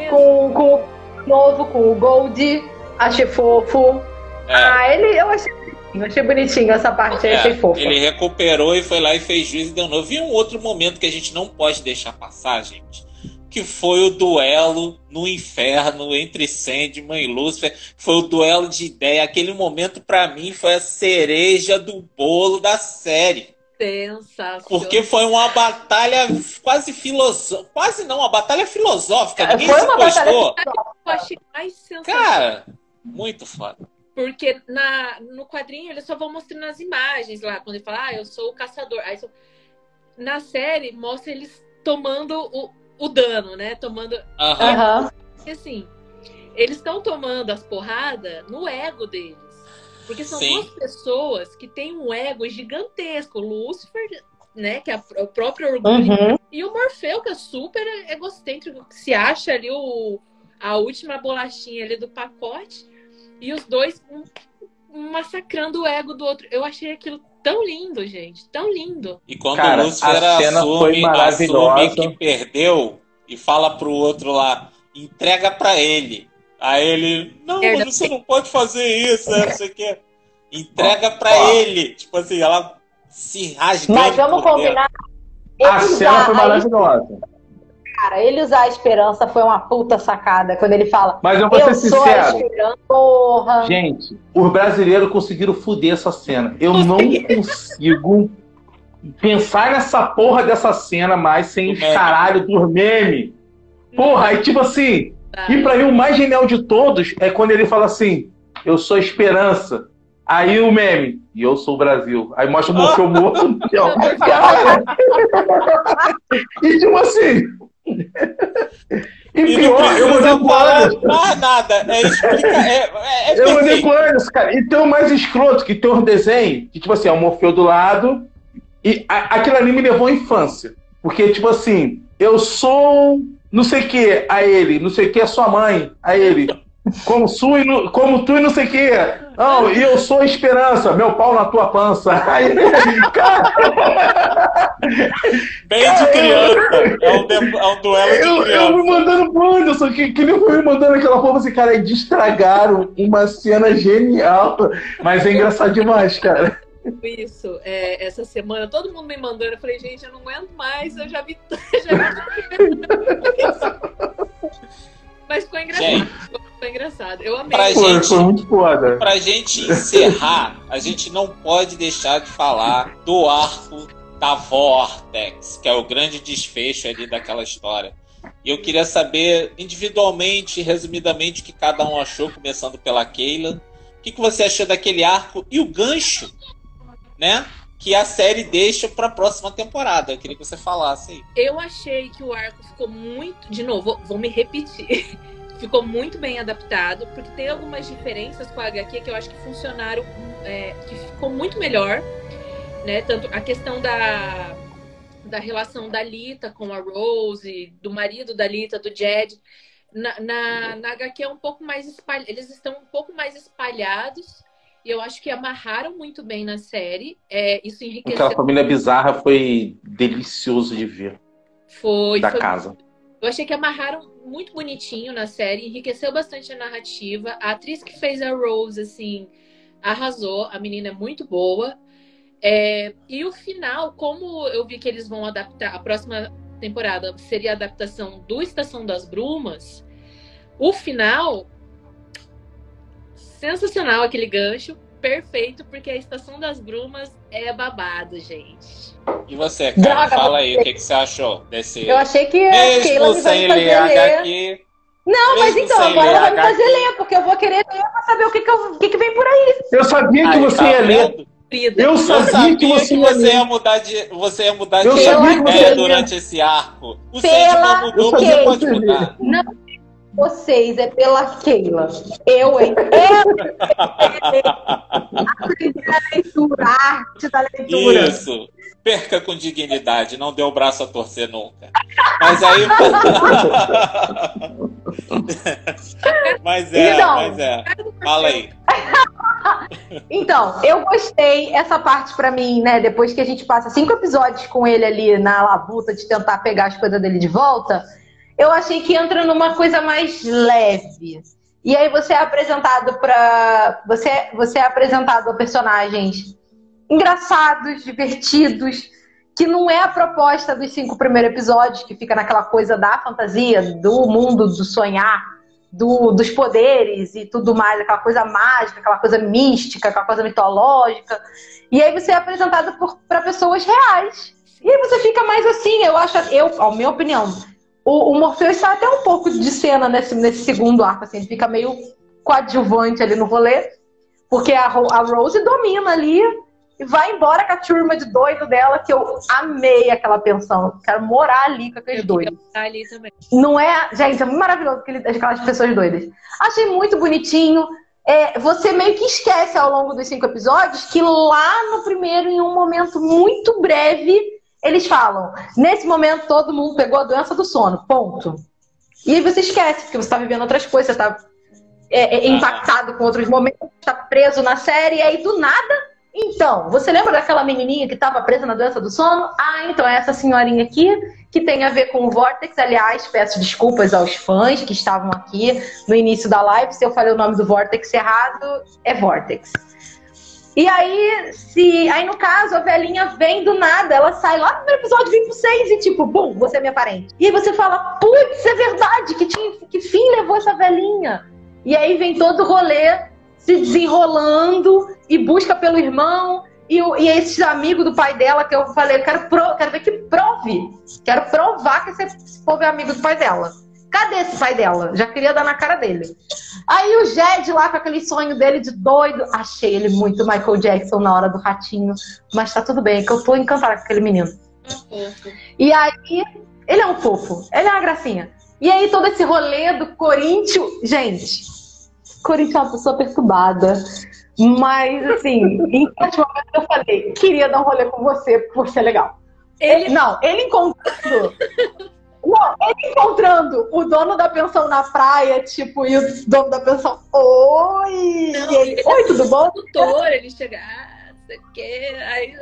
Speaker 3: com, com o novo, com o Gold. Achei fofo. É. Ah, ele, eu achei eu achei bonitinho essa parte, é, achei fofa.
Speaker 2: Ele recuperou e foi lá e fez juiz e deu novo. E um outro momento que a gente não pode deixar passar, gente, que foi o duelo no inferno entre Sandman e Lucifer. Foi o duelo de ideia. Aquele momento, para mim, foi a cereja do bolo da série.
Speaker 4: Sensacional.
Speaker 2: Porque foi uma batalha quase filosófica. Quase não, uma batalha filosófica. Ninguém
Speaker 3: foi
Speaker 2: se
Speaker 3: uma
Speaker 2: batalha
Speaker 4: Eu achei mais sensacional.
Speaker 2: Cara, muito foda.
Speaker 4: Porque na, no quadrinho eles só vão mostrando as imagens lá, quando ele fala, ah, eu sou o caçador. Aí, sou... Na série, mostra eles tomando o, o dano, né? Tomando.
Speaker 3: Uhum.
Speaker 4: E assim, eles estão tomando as porradas no ego deles. Porque são Sim. duas pessoas que têm um ego gigantesco. O Lúcifer, né? Que é o próprio orgulho. Uhum. E o Morfeu, que é super egocêntrico, que se acha ali o, a última bolachinha ali do pacote. E os dois um, massacrando o ego do outro. Eu achei aquilo tão lindo, gente. Tão lindo.
Speaker 2: E quando Cara, o Lúcifer assume, assume que perdeu e fala pro outro lá, entrega para ele. Aí ele, não, mas você não pode fazer isso, né? Não sei o quê. Entrega para ele. Tipo assim, ela se rasga.
Speaker 3: Mas vamos combinar.
Speaker 5: A cena foi maravilhosa
Speaker 3: cara, ele usar a esperança foi uma puta sacada. Quando ele fala,
Speaker 5: Mas eu vou ser sincero. Porra. Gente, os brasileiros conseguiram foder essa cena. Eu não consigo pensar nessa porra dessa cena mais sem os caralho dos memes. Porra, aí tipo assim. Tá. E pra mim o mais genial de todos é quando ele fala assim: Eu sou a esperança. Aí o meme, e eu sou o Brasil. Aí mostra o Morfeu morto. e tipo assim,
Speaker 2: e, e pior, eu mandei pro Anderson. nada, é, explica, é, é, é
Speaker 5: Eu mandei Anderson, cara. E tem o mais escroto, que tem um desenho, que tipo assim, é o Morfeu do lado, e a, aquilo ali me levou à infância. Porque, tipo assim, eu sou não sei o que a ele, não sei o que a sua mãe, a ele. Como, su e como tu e não sei o que. Não, e eu sou a esperança, meu pau na tua pança. Aí, cara...
Speaker 2: Bem de criança. É um, de, é um duelo de eu, criança.
Speaker 5: Eu me mandando pro Anderson, que, que ele foi me mandando aquela porra assim, cara, eles estragaram uma cena genial. Mas é engraçado demais, cara.
Speaker 4: Isso, é, essa semana, todo mundo me mandando. Eu falei, gente, eu não aguento mais, eu já vi. Já vi... Mas ficou engraçado. Gente, ficou engraçado. Eu amei. Pra
Speaker 5: gente, foi muito foda.
Speaker 2: Pra gente encerrar, a gente não pode deixar de falar do arco da Vortex, que é o grande desfecho ali daquela história. E eu queria saber, individualmente, resumidamente, o que cada um achou, começando pela Keila. O que, que você achou daquele arco e o gancho, né? Que a série deixa para a próxima temporada. Eu queria que você falasse aí.
Speaker 4: Eu achei que o arco ficou muito. De novo, vou, me repetir. ficou muito bem adaptado, porque tem algumas diferenças com a HQ que eu acho que funcionaram, é, que ficou muito melhor. Né? Tanto a questão da, da relação da Lita com a Rose, do marido da Lita, do Jed. Na, na, na HQ é um pouco mais espalhado, eles estão um pouco mais espalhados E eu acho que amarraram muito bem na série. É, isso enriqueceu.
Speaker 5: Aquela família bizarra foi delicioso de ver.
Speaker 4: Foi.
Speaker 5: Da
Speaker 4: foi...
Speaker 5: casa.
Speaker 4: Eu achei que amarraram muito bonitinho na série, enriqueceu bastante a narrativa. A atriz que fez a Rose, assim, arrasou. A menina é muito boa. É, e o final, como eu vi que eles vão adaptar, a próxima temporada seria a adaptação do Estação das Brumas, o final sensacional aquele gancho, perfeito, porque a Estação das Brumas é babado, gente.
Speaker 2: E você, cara, Droga, fala aí, o que, que você achou desse.
Speaker 3: Eu achei que
Speaker 2: Mesmo Keila sem ler HQ.
Speaker 3: Não, mas então, agora ela vai me fazer ler, porque eu vou querer ler pra saber o que, que, eu, que, que vem por aí.
Speaker 5: Eu sabia que você tá ia ler. Eu sabia, eu sabia, que você,
Speaker 2: que você ia, mudar de, você ia mudar eu de ideia durante esse arco. O Pela não mudou, você pode mudar.
Speaker 3: Não vocês, é pela Keila. Eu, hein? Aprender a leitura, a arte da leitura.
Speaker 2: Isso. Perca com dignidade, não dê o braço a torcer nunca. Mas aí. mas é, então, mas é. Fala aí.
Speaker 3: então, eu gostei essa parte para mim, né? Depois que a gente passa cinco episódios com ele ali na labuta de tentar pegar as coisas dele de volta eu achei que entra numa coisa mais leve. E aí você é apresentado para você, você é apresentado a personagens engraçados, divertidos, que não é a proposta dos cinco primeiros episódios, que fica naquela coisa da fantasia, do mundo do sonhar, do, dos poderes e tudo mais, aquela coisa mágica, aquela coisa mística, aquela coisa mitológica. E aí você é apresentado para pessoas reais. E aí você fica mais assim, eu acho, eu, a minha opinião, o, o Morpheus está até um pouco de cena nesse, nesse segundo arco, assim, ele fica meio coadjuvante ali no rolê, porque a, a Rose domina ali e vai embora com a turma de doido dela, que eu amei aquela pensão. Quero morar ali com aqueles doidos.
Speaker 4: Ali também.
Speaker 3: Não é? Gente, é muito maravilhoso aquelas pessoas doidas. Achei muito bonitinho. É, você meio que esquece ao longo dos cinco episódios que lá no primeiro, em um momento muito breve, eles falam, nesse momento todo mundo pegou a doença do sono, ponto. E aí você esquece, porque você está vivendo outras coisas, você está é, é, impactado com outros momentos, está preso na série, e aí do nada. Então, você lembra daquela menininha que estava presa na doença do sono? Ah, então é essa senhorinha aqui, que tem a ver com o Vortex. Aliás, peço desculpas aos fãs que estavam aqui no início da live. Se eu falei o nome do Vortex errado, é Vortex. E aí, se. Aí, no caso, a velhinha vem do nada, ela sai lá no primeiro episódio, vem pro 6 e tipo, bum, você é minha parente. E aí você fala, putz, é verdade, que, tinha, que fim levou essa velhinha? E aí vem todo o rolê se desenrolando e busca pelo irmão. E, e esses amigos do pai dela, que eu falei, eu quero, pro, quero ver que prove. Quero provar que esse povo é amigo do pai dela. Cadê esse pai dela? Já queria dar na cara dele. Aí o Jed lá com aquele sonho dele de doido. Achei ele muito Michael Jackson na hora do ratinho. Mas tá tudo bem, é que eu tô encantada com aquele menino. E aí, ele é um fofo, ele é uma gracinha. E aí, todo esse rolê do Corinthians. Gente, Corinthians é uma pessoa perturbada. Mas, assim, em certo momento eu falei, queria dar um rolê com você por ser legal. Ele... Não, ele encontrando não, ele encontrando o dono da pensão na praia, tipo, e o dono da pensão, oi! Não, e ele, oi, tudo bom?
Speaker 4: Doutor, ele chega, ah. Aí,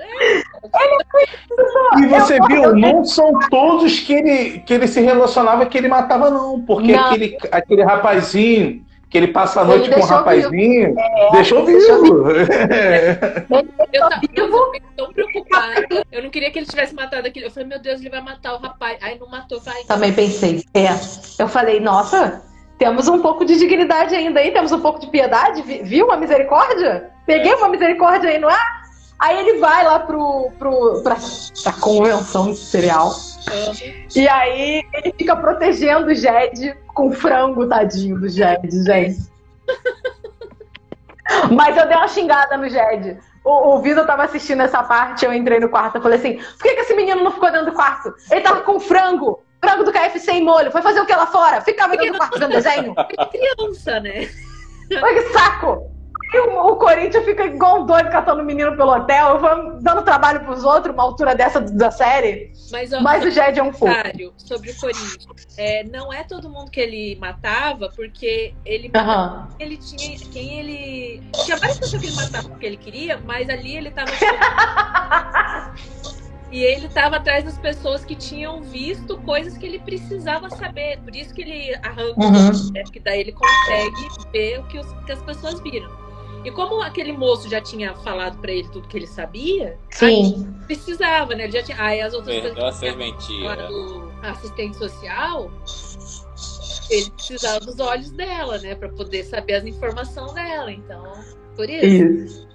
Speaker 5: e você eu, viu, eu, não são todos que ele, que ele se relacionava que ele matava, não, porque não. Aquele, aquele rapazinho que ele passa a noite com um rapazinho, é, deixou vivo.
Speaker 4: Eu, eu, tão preocupada. Eu não queria que ele tivesse matado aquilo. Eu falei, meu Deus, ele vai matar o rapaz. Aí não matou, vai.
Speaker 3: Também pensei. É. Eu falei, nossa, temos um pouco de dignidade ainda aí, temos um pouco de piedade. Viu uma misericórdia? Peguei uma misericórdia aí, não é? Aí ele vai lá pro, pro, pra, pra convenção cereal. E aí ele fica protegendo o Jed com frango, tadinho do Jed, gente. Mas eu dei uma xingada no Jed. O, o Vitor tava assistindo essa parte, eu entrei no quarto e falei assim: por que, que esse menino não ficou dentro do quarto? Ele tava com frango, frango do KFC em molho. Foi fazer o que lá fora? Ficava dentro do quarto vendo desenho.
Speaker 4: criança, né?
Speaker 3: Olha que saco! E o, o Corinthians fica igual um doido catando menino pelo hotel, vamos dando trabalho pros outros, uma altura dessa da série.
Speaker 4: Mas, ó,
Speaker 3: Mas o Jed é um fofo.
Speaker 4: comentário sobre o Corinthians. É, não é todo mundo que ele matava, porque ele
Speaker 3: Aham.
Speaker 4: ele tinha quem ele tinha várias pessoas que ele matava porque ele queria, mas ali ele tava e ele tava atrás das pessoas que tinham visto coisas que ele precisava saber. Por isso que ele arranca
Speaker 3: Uhum.
Speaker 4: né? porque daí ele consegue ver o que, os- que as pessoas viram. E como aquele moço já tinha falado pra ele tudo que ele sabia,
Speaker 3: Sim.
Speaker 4: precisava, né? Ele já tinha. Aí as outras pessoas
Speaker 2: ser
Speaker 4: que
Speaker 2: mentira.
Speaker 4: do assistente social, ele precisava dos olhos dela, né? Pra poder saber as informações dela. Então, por isso.
Speaker 3: Isso.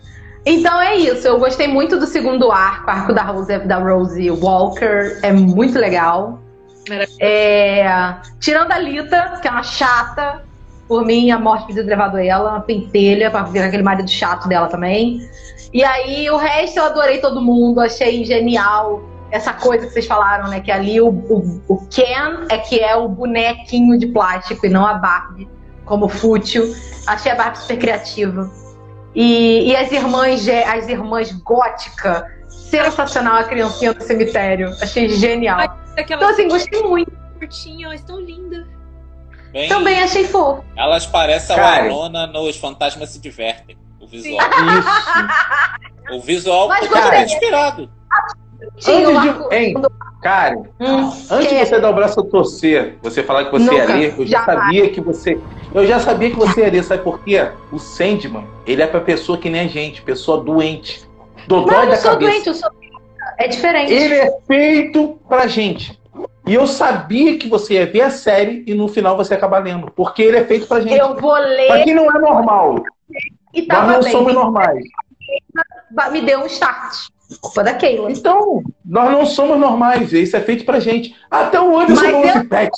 Speaker 3: Então é isso. Eu gostei muito do segundo arco, arco da Rose, da Rose Walker. É muito legal.
Speaker 4: Maravilhoso.
Speaker 3: É, tirando a Lita, que é uma chata. Por mim, a morte podia ter levado ela, uma pentelha, pra virar aquele marido chato dela também. E aí, o resto eu adorei todo mundo, achei genial essa coisa que vocês falaram, né? Que ali o, o, o Ken é que é o bonequinho de plástico e não a Barbie, como fútil. Achei a Barbie super criativa. E, e as irmãs, as irmãs gótica, sensacional a criancinha do cemitério. Achei genial.
Speaker 4: Ai,
Speaker 3: Então, assim, gostei muito.
Speaker 4: curtinhas, elas estão lindas.
Speaker 2: Bem,
Speaker 3: Também achei fofo.
Speaker 2: Elas parecem a
Speaker 5: Cara.
Speaker 2: Winona nos Fantasmas se Divertem. O visual.
Speaker 5: Isso.
Speaker 2: O visual
Speaker 3: Mas
Speaker 5: gostei.
Speaker 2: inspirado.
Speaker 3: Tinha um
Speaker 5: Antes de. Hein, cara,
Speaker 3: Hum,
Speaker 5: antes de você dar o braço a torcer, você falar que você ia
Speaker 3: Nunca,
Speaker 5: ler, eu já
Speaker 3: jamais.
Speaker 5: sabia que você. Eu já sabia que você ia ler, sabe por quê? O Sandman, ele é pra pessoa que nem a gente, pessoa doente. Dodói
Speaker 3: Não, eu
Speaker 5: da
Speaker 3: sou
Speaker 5: cabeça.
Speaker 3: doente, eu sou. É diferente.
Speaker 5: Ele é feito pra gente. E eu sabia que você ia ver a série e no final você ia acabar lendo. Porque ele é feito pra gente.
Speaker 3: Eu vou
Speaker 5: Pra
Speaker 3: ler
Speaker 5: quem não é normal,
Speaker 3: e
Speaker 5: nós
Speaker 3: tava
Speaker 5: não
Speaker 3: bem.
Speaker 5: somos normais.
Speaker 3: Me deu um start. Culpa da Keila.
Speaker 5: Então, nós não somos normais. Isso é feito pra gente. Até o Anderson
Speaker 3: Mas
Speaker 5: falou
Speaker 3: eu-
Speaker 5: Pet,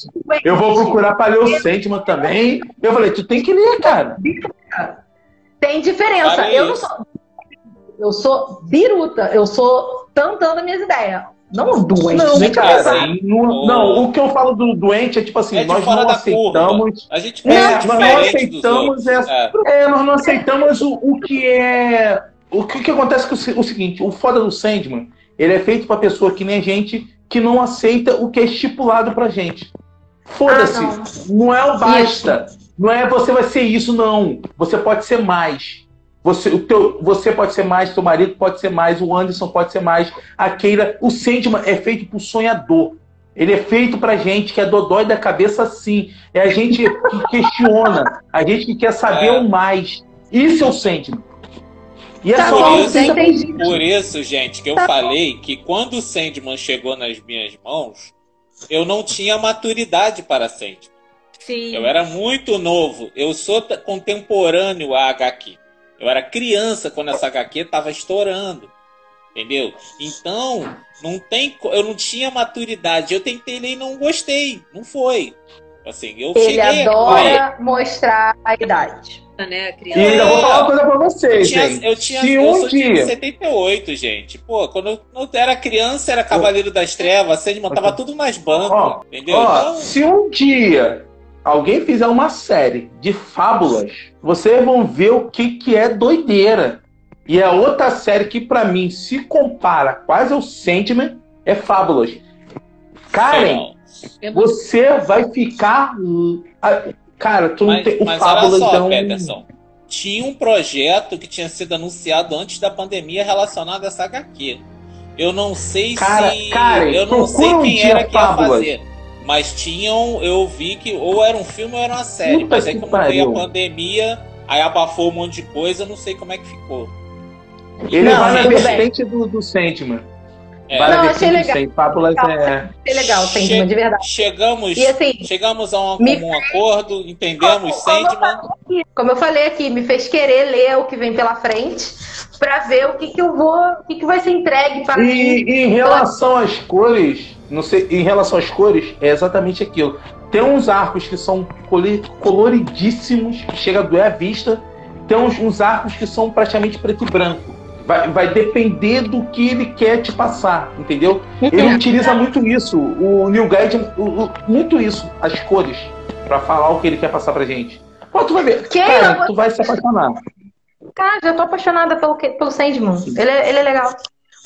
Speaker 5: eu vou procurar pra ler o Sandman também. Eu falei, tu tem que ler, cara.
Speaker 3: Tem diferença. Eu não sou. Eu sou biruta. Eu sou tantando minhas ideias. Não doente.
Speaker 5: Não,
Speaker 3: nem
Speaker 5: cara.
Speaker 3: cansado.
Speaker 2: assim,
Speaker 5: não,
Speaker 2: o-
Speaker 5: não, o que eu falo do doente é tipo assim,
Speaker 2: É
Speaker 5: nós não aceitamos.
Speaker 2: A gente
Speaker 5: É,
Speaker 2: pensa
Speaker 5: nós não aceitamos essa.
Speaker 2: É.
Speaker 5: É, nós não aceitamos o, o que é. O que, que acontece com o o seguinte: o foda do Sandman, ele é feito pra pessoa que nem a gente, que não aceita o que é estipulado pra gente. Foda-se.
Speaker 3: Ah,
Speaker 5: não. é o basta. Não é você vai ser isso, não. Você pode ser mais. Você, o teu, você pode ser mais, teu marido pode ser mais, o Anderson pode ser mais, a Keila. O Sandman é feito pro sonhador. Ele é feito pra gente que é dodói da cabeça sim. É a gente que questiona, a gente que quer saber
Speaker 2: É.
Speaker 5: o mais. Isso é o Sandman. E é
Speaker 3: Tá
Speaker 5: só
Speaker 3: bom,
Speaker 5: isso.
Speaker 3: já entendi.
Speaker 2: Por isso, gente, que eu
Speaker 3: Tá
Speaker 2: falei que quando o Sandman chegou nas minhas mãos, eu não tinha maturidade para Sandman.
Speaker 4: Sim.
Speaker 2: Eu era muito novo. Eu sou contemporâneo à HQ. Eu era criança quando essa HQ estava estourando. Entendeu? Então, não tem, eu não tinha maturidade. Eu tentei ler e não gostei. Não foi. Assim, eu
Speaker 3: Ele
Speaker 2: cheguei
Speaker 3: adora mostrar a idade.
Speaker 4: né,
Speaker 5: E ainda vou falar uma coisa pra
Speaker 2: Eu
Speaker 5: vocês,
Speaker 2: tinha,
Speaker 5: gente.
Speaker 2: eu tinha
Speaker 5: Se
Speaker 2: eu
Speaker 5: um
Speaker 2: sou de
Speaker 5: dia.
Speaker 2: 78, gente. Pô, quando eu, quando eu era criança, era Cavaleiro das Trevas, Sandman tava tudo nas bancas,
Speaker 5: Ó,
Speaker 2: entendeu?
Speaker 5: Ó,
Speaker 2: Então,
Speaker 5: se um dia alguém fizer uma série de fábulas, vocês vão ver o que, que é doideira. E a outra série que pra mim se compara quase ao Sandman é Fábulas. Karen.
Speaker 4: É
Speaker 5: você vai ficar. Cara, tu não
Speaker 2: Mas,
Speaker 5: tem. O
Speaker 2: mas olha
Speaker 5: Fábulas
Speaker 2: só,
Speaker 5: é um-
Speaker 2: Peterson. Tinha um projeto que tinha sido anunciado antes da pandemia relacionado a essa HQ. Eu não sei
Speaker 5: Cara,
Speaker 2: se.
Speaker 5: Karen,
Speaker 2: eu não sei
Speaker 5: um
Speaker 2: quem
Speaker 5: dia
Speaker 2: era que ia fazer. Mas tinham, eu vi que ou era um filme ou era uma série.
Speaker 5: Puta
Speaker 2: mas aí
Speaker 5: que
Speaker 2: como veio a pandemia, aí abafou um monte de coisa, eu não sei como é que ficou.
Speaker 5: Ele
Speaker 3: Não,
Speaker 5: vai na vertente do, do Sandman.
Speaker 2: É.
Speaker 3: Não, achei legal.
Speaker 5: Fábulas é.
Speaker 3: Achei legal, Sandman, de verdade.
Speaker 2: Chegamos,
Speaker 3: E assim,
Speaker 2: chegamos a um comum acordo, entendemos
Speaker 3: Como- como
Speaker 2: Sandman.
Speaker 3: como eu falei aqui, me fez querer ler o que vem pela frente pra ver o que, que eu vou, o que, que vai ser entregue para mim.
Speaker 5: E em relação às cores, não sei, em relação às cores, é exatamente aquilo. Tem uns arcos que são coloridíssimos, que chega a doer a vista. Tem uns, uns arcos que são praticamente preto e branco. Vai, vai depender do que ele quer te passar, entendeu? Ele utiliza muito isso, o New Guide, o- o- muito isso, as cores, pra falar o que ele quer passar pra gente. Pô, tu vai ver.
Speaker 3: Quem
Speaker 5: Cara, tu vai se apaixonar.
Speaker 3: Ah, já tô apaixonada pelo, que- pelo Sandman. Ele é, ele é legal.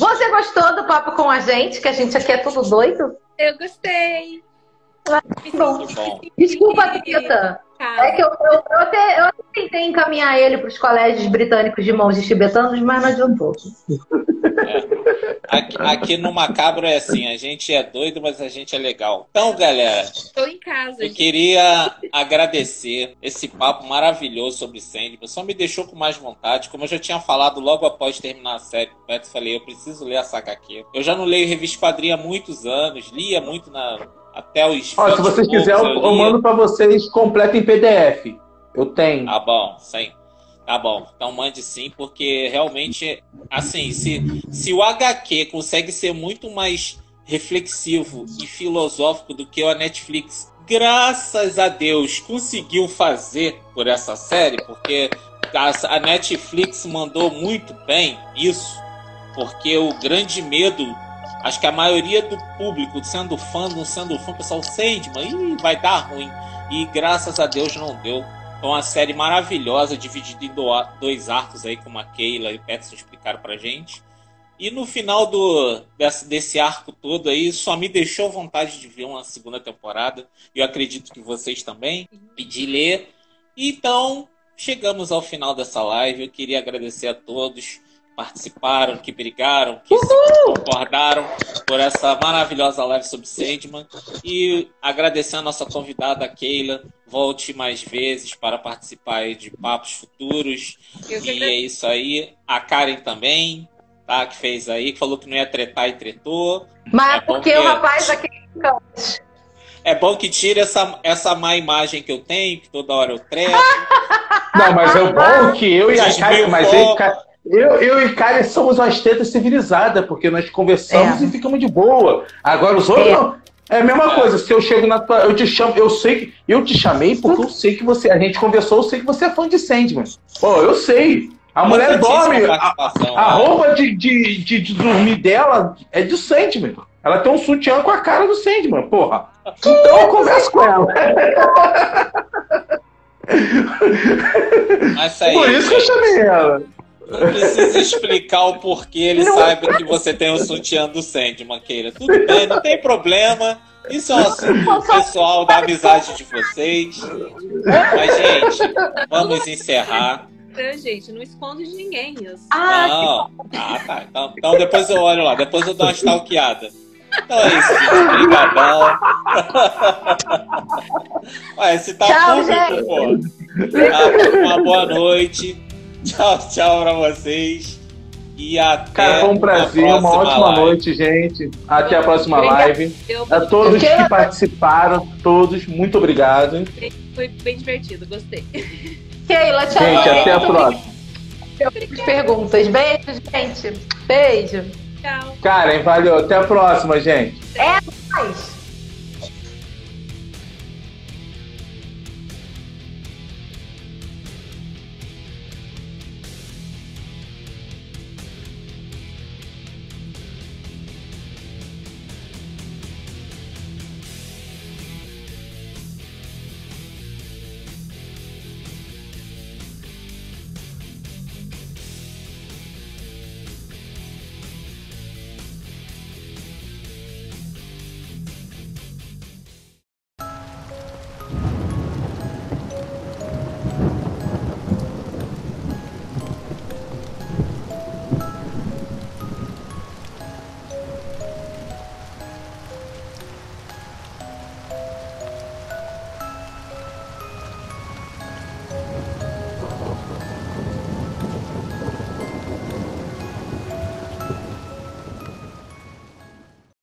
Speaker 3: Você gostou do papo com a gente? Que a gente aqui é tudo doido?
Speaker 4: Eu gostei.
Speaker 3: bom.
Speaker 2: Que bom.
Speaker 3: Desculpa, Tita. É que eu, eu, eu até, eu tentei encaminhar ele para os colégios britânicos de monges tibetanos, mas não adiantou.
Speaker 2: Aqui, aqui no Macabro é assim, a gente é doido, mas a gente é legal. Então, galera,
Speaker 4: Estou em casa,
Speaker 2: eu
Speaker 4: gente.
Speaker 2: queria agradecer esse papo maravilhoso sobre Sandman. Só me deixou com mais vontade. Como eu já tinha falado logo após terminar a série, o Beto falei, eu preciso ler essa HQ. Eu já não leio revista quadrinha há muitos anos, lia muito na até os
Speaker 5: Ó, se
Speaker 2: 20
Speaker 5: vocês quiserem, eu,
Speaker 2: eu
Speaker 5: mando pra vocês completo em PDF. Eu tenho.
Speaker 2: Tá bom, sim. Tá bom. Então mande sim, porque realmente, assim, se, se o HQ consegue ser muito mais reflexivo e filosófico do que a Netflix, graças a Deus, conseguiu fazer por essa série, porque a, a Netflix mandou muito bem isso, porque o grande medo, acho que a maioria do público, sendo fã, não sendo fã, o pessoal Sandman, ih, vai dar ruim. E graças a Deus não deu. É uma série maravilhosa, dividida em do- dois arcos aí, como a Keila e o Peterson explicaram pra gente. E no final do, desse, desse arco todo aí, só me deixou vontade de ver uma segunda temporada. Eu acredito que vocês também. Pedi ler. Então, chegamos ao final dessa live. Eu queria agradecer a todos participaram, que brigaram, que se concordaram por essa maravilhosa live sobre Sandman. E agradecer a nossa convidada, Keila. Volte mais vezes para participar aí de papos futuros. E é isso aí. A Karen também, tá? Que fez aí, que falou que não ia tretar e tretou.
Speaker 3: Mas
Speaker 2: É bom
Speaker 3: porque
Speaker 2: que-
Speaker 3: o rapaz aqui.
Speaker 2: É bom que tire essa, essa má imagem que eu tenho, que toda hora eu treto.
Speaker 5: Não, mas é bom que eu e a Karen. Mas
Speaker 2: foco.
Speaker 5: Eu, e eu, e Karen somos umas tetas civilizadas, porque nós conversamos
Speaker 3: É.
Speaker 5: e ficamos de boa. Agora os outros
Speaker 3: É.
Speaker 5: não. É a mesma coisa, se eu chego na tua. Eu te chamo, eu sei que. Eu te chamei porque eu sei que você. A gente conversou, eu sei que você é fã de Sandman. Pô, eu sei. A mulher dorme. A,
Speaker 2: participação,
Speaker 5: a
Speaker 2: né?
Speaker 5: roupa de, de, de, de dormir dela é de Sandman. Ela tem um sutiã com a cara do Sandman, porra. Então eu converso com ela.
Speaker 2: Mas isso aí,
Speaker 5: Por isso que eu chamei ela.
Speaker 2: Não precisa explicar o porquê ele
Speaker 3: Não.
Speaker 2: sabe que você tem o sutiã do Sandman, Keira. Tudo bem, não tem problema. Isso é um assunto pessoal da amizade de vocês. Mas, gente, vamos encerrar.
Speaker 4: Então, gente, não escondo de ninguém isso.
Speaker 3: Ah,
Speaker 2: Não. Ah, tá. Então, então depois eu olho lá, depois eu dou uma stalkeada. Então é isso, gente. Obrigadão. Ué, se tá
Speaker 3: Tchau,
Speaker 2: público, pô. Tá, uma boa noite. Tchau, tchau pra vocês. E até.
Speaker 5: Cara, foi um prazer, uma ótima
Speaker 2: live.
Speaker 5: noite, gente. Até a próxima
Speaker 3: Obrigada.
Speaker 5: live. A todos que participaram, todos, muito obrigado.
Speaker 4: foi bem divertido, gostei.
Speaker 3: Keila, tchau.
Speaker 5: Gente, até a próxima.
Speaker 3: obrigada. Perguntas. Beijo, gente. Beijo.
Speaker 4: Tchau.
Speaker 5: Karen, valeu. Até a próxima, gente.
Speaker 3: Mais.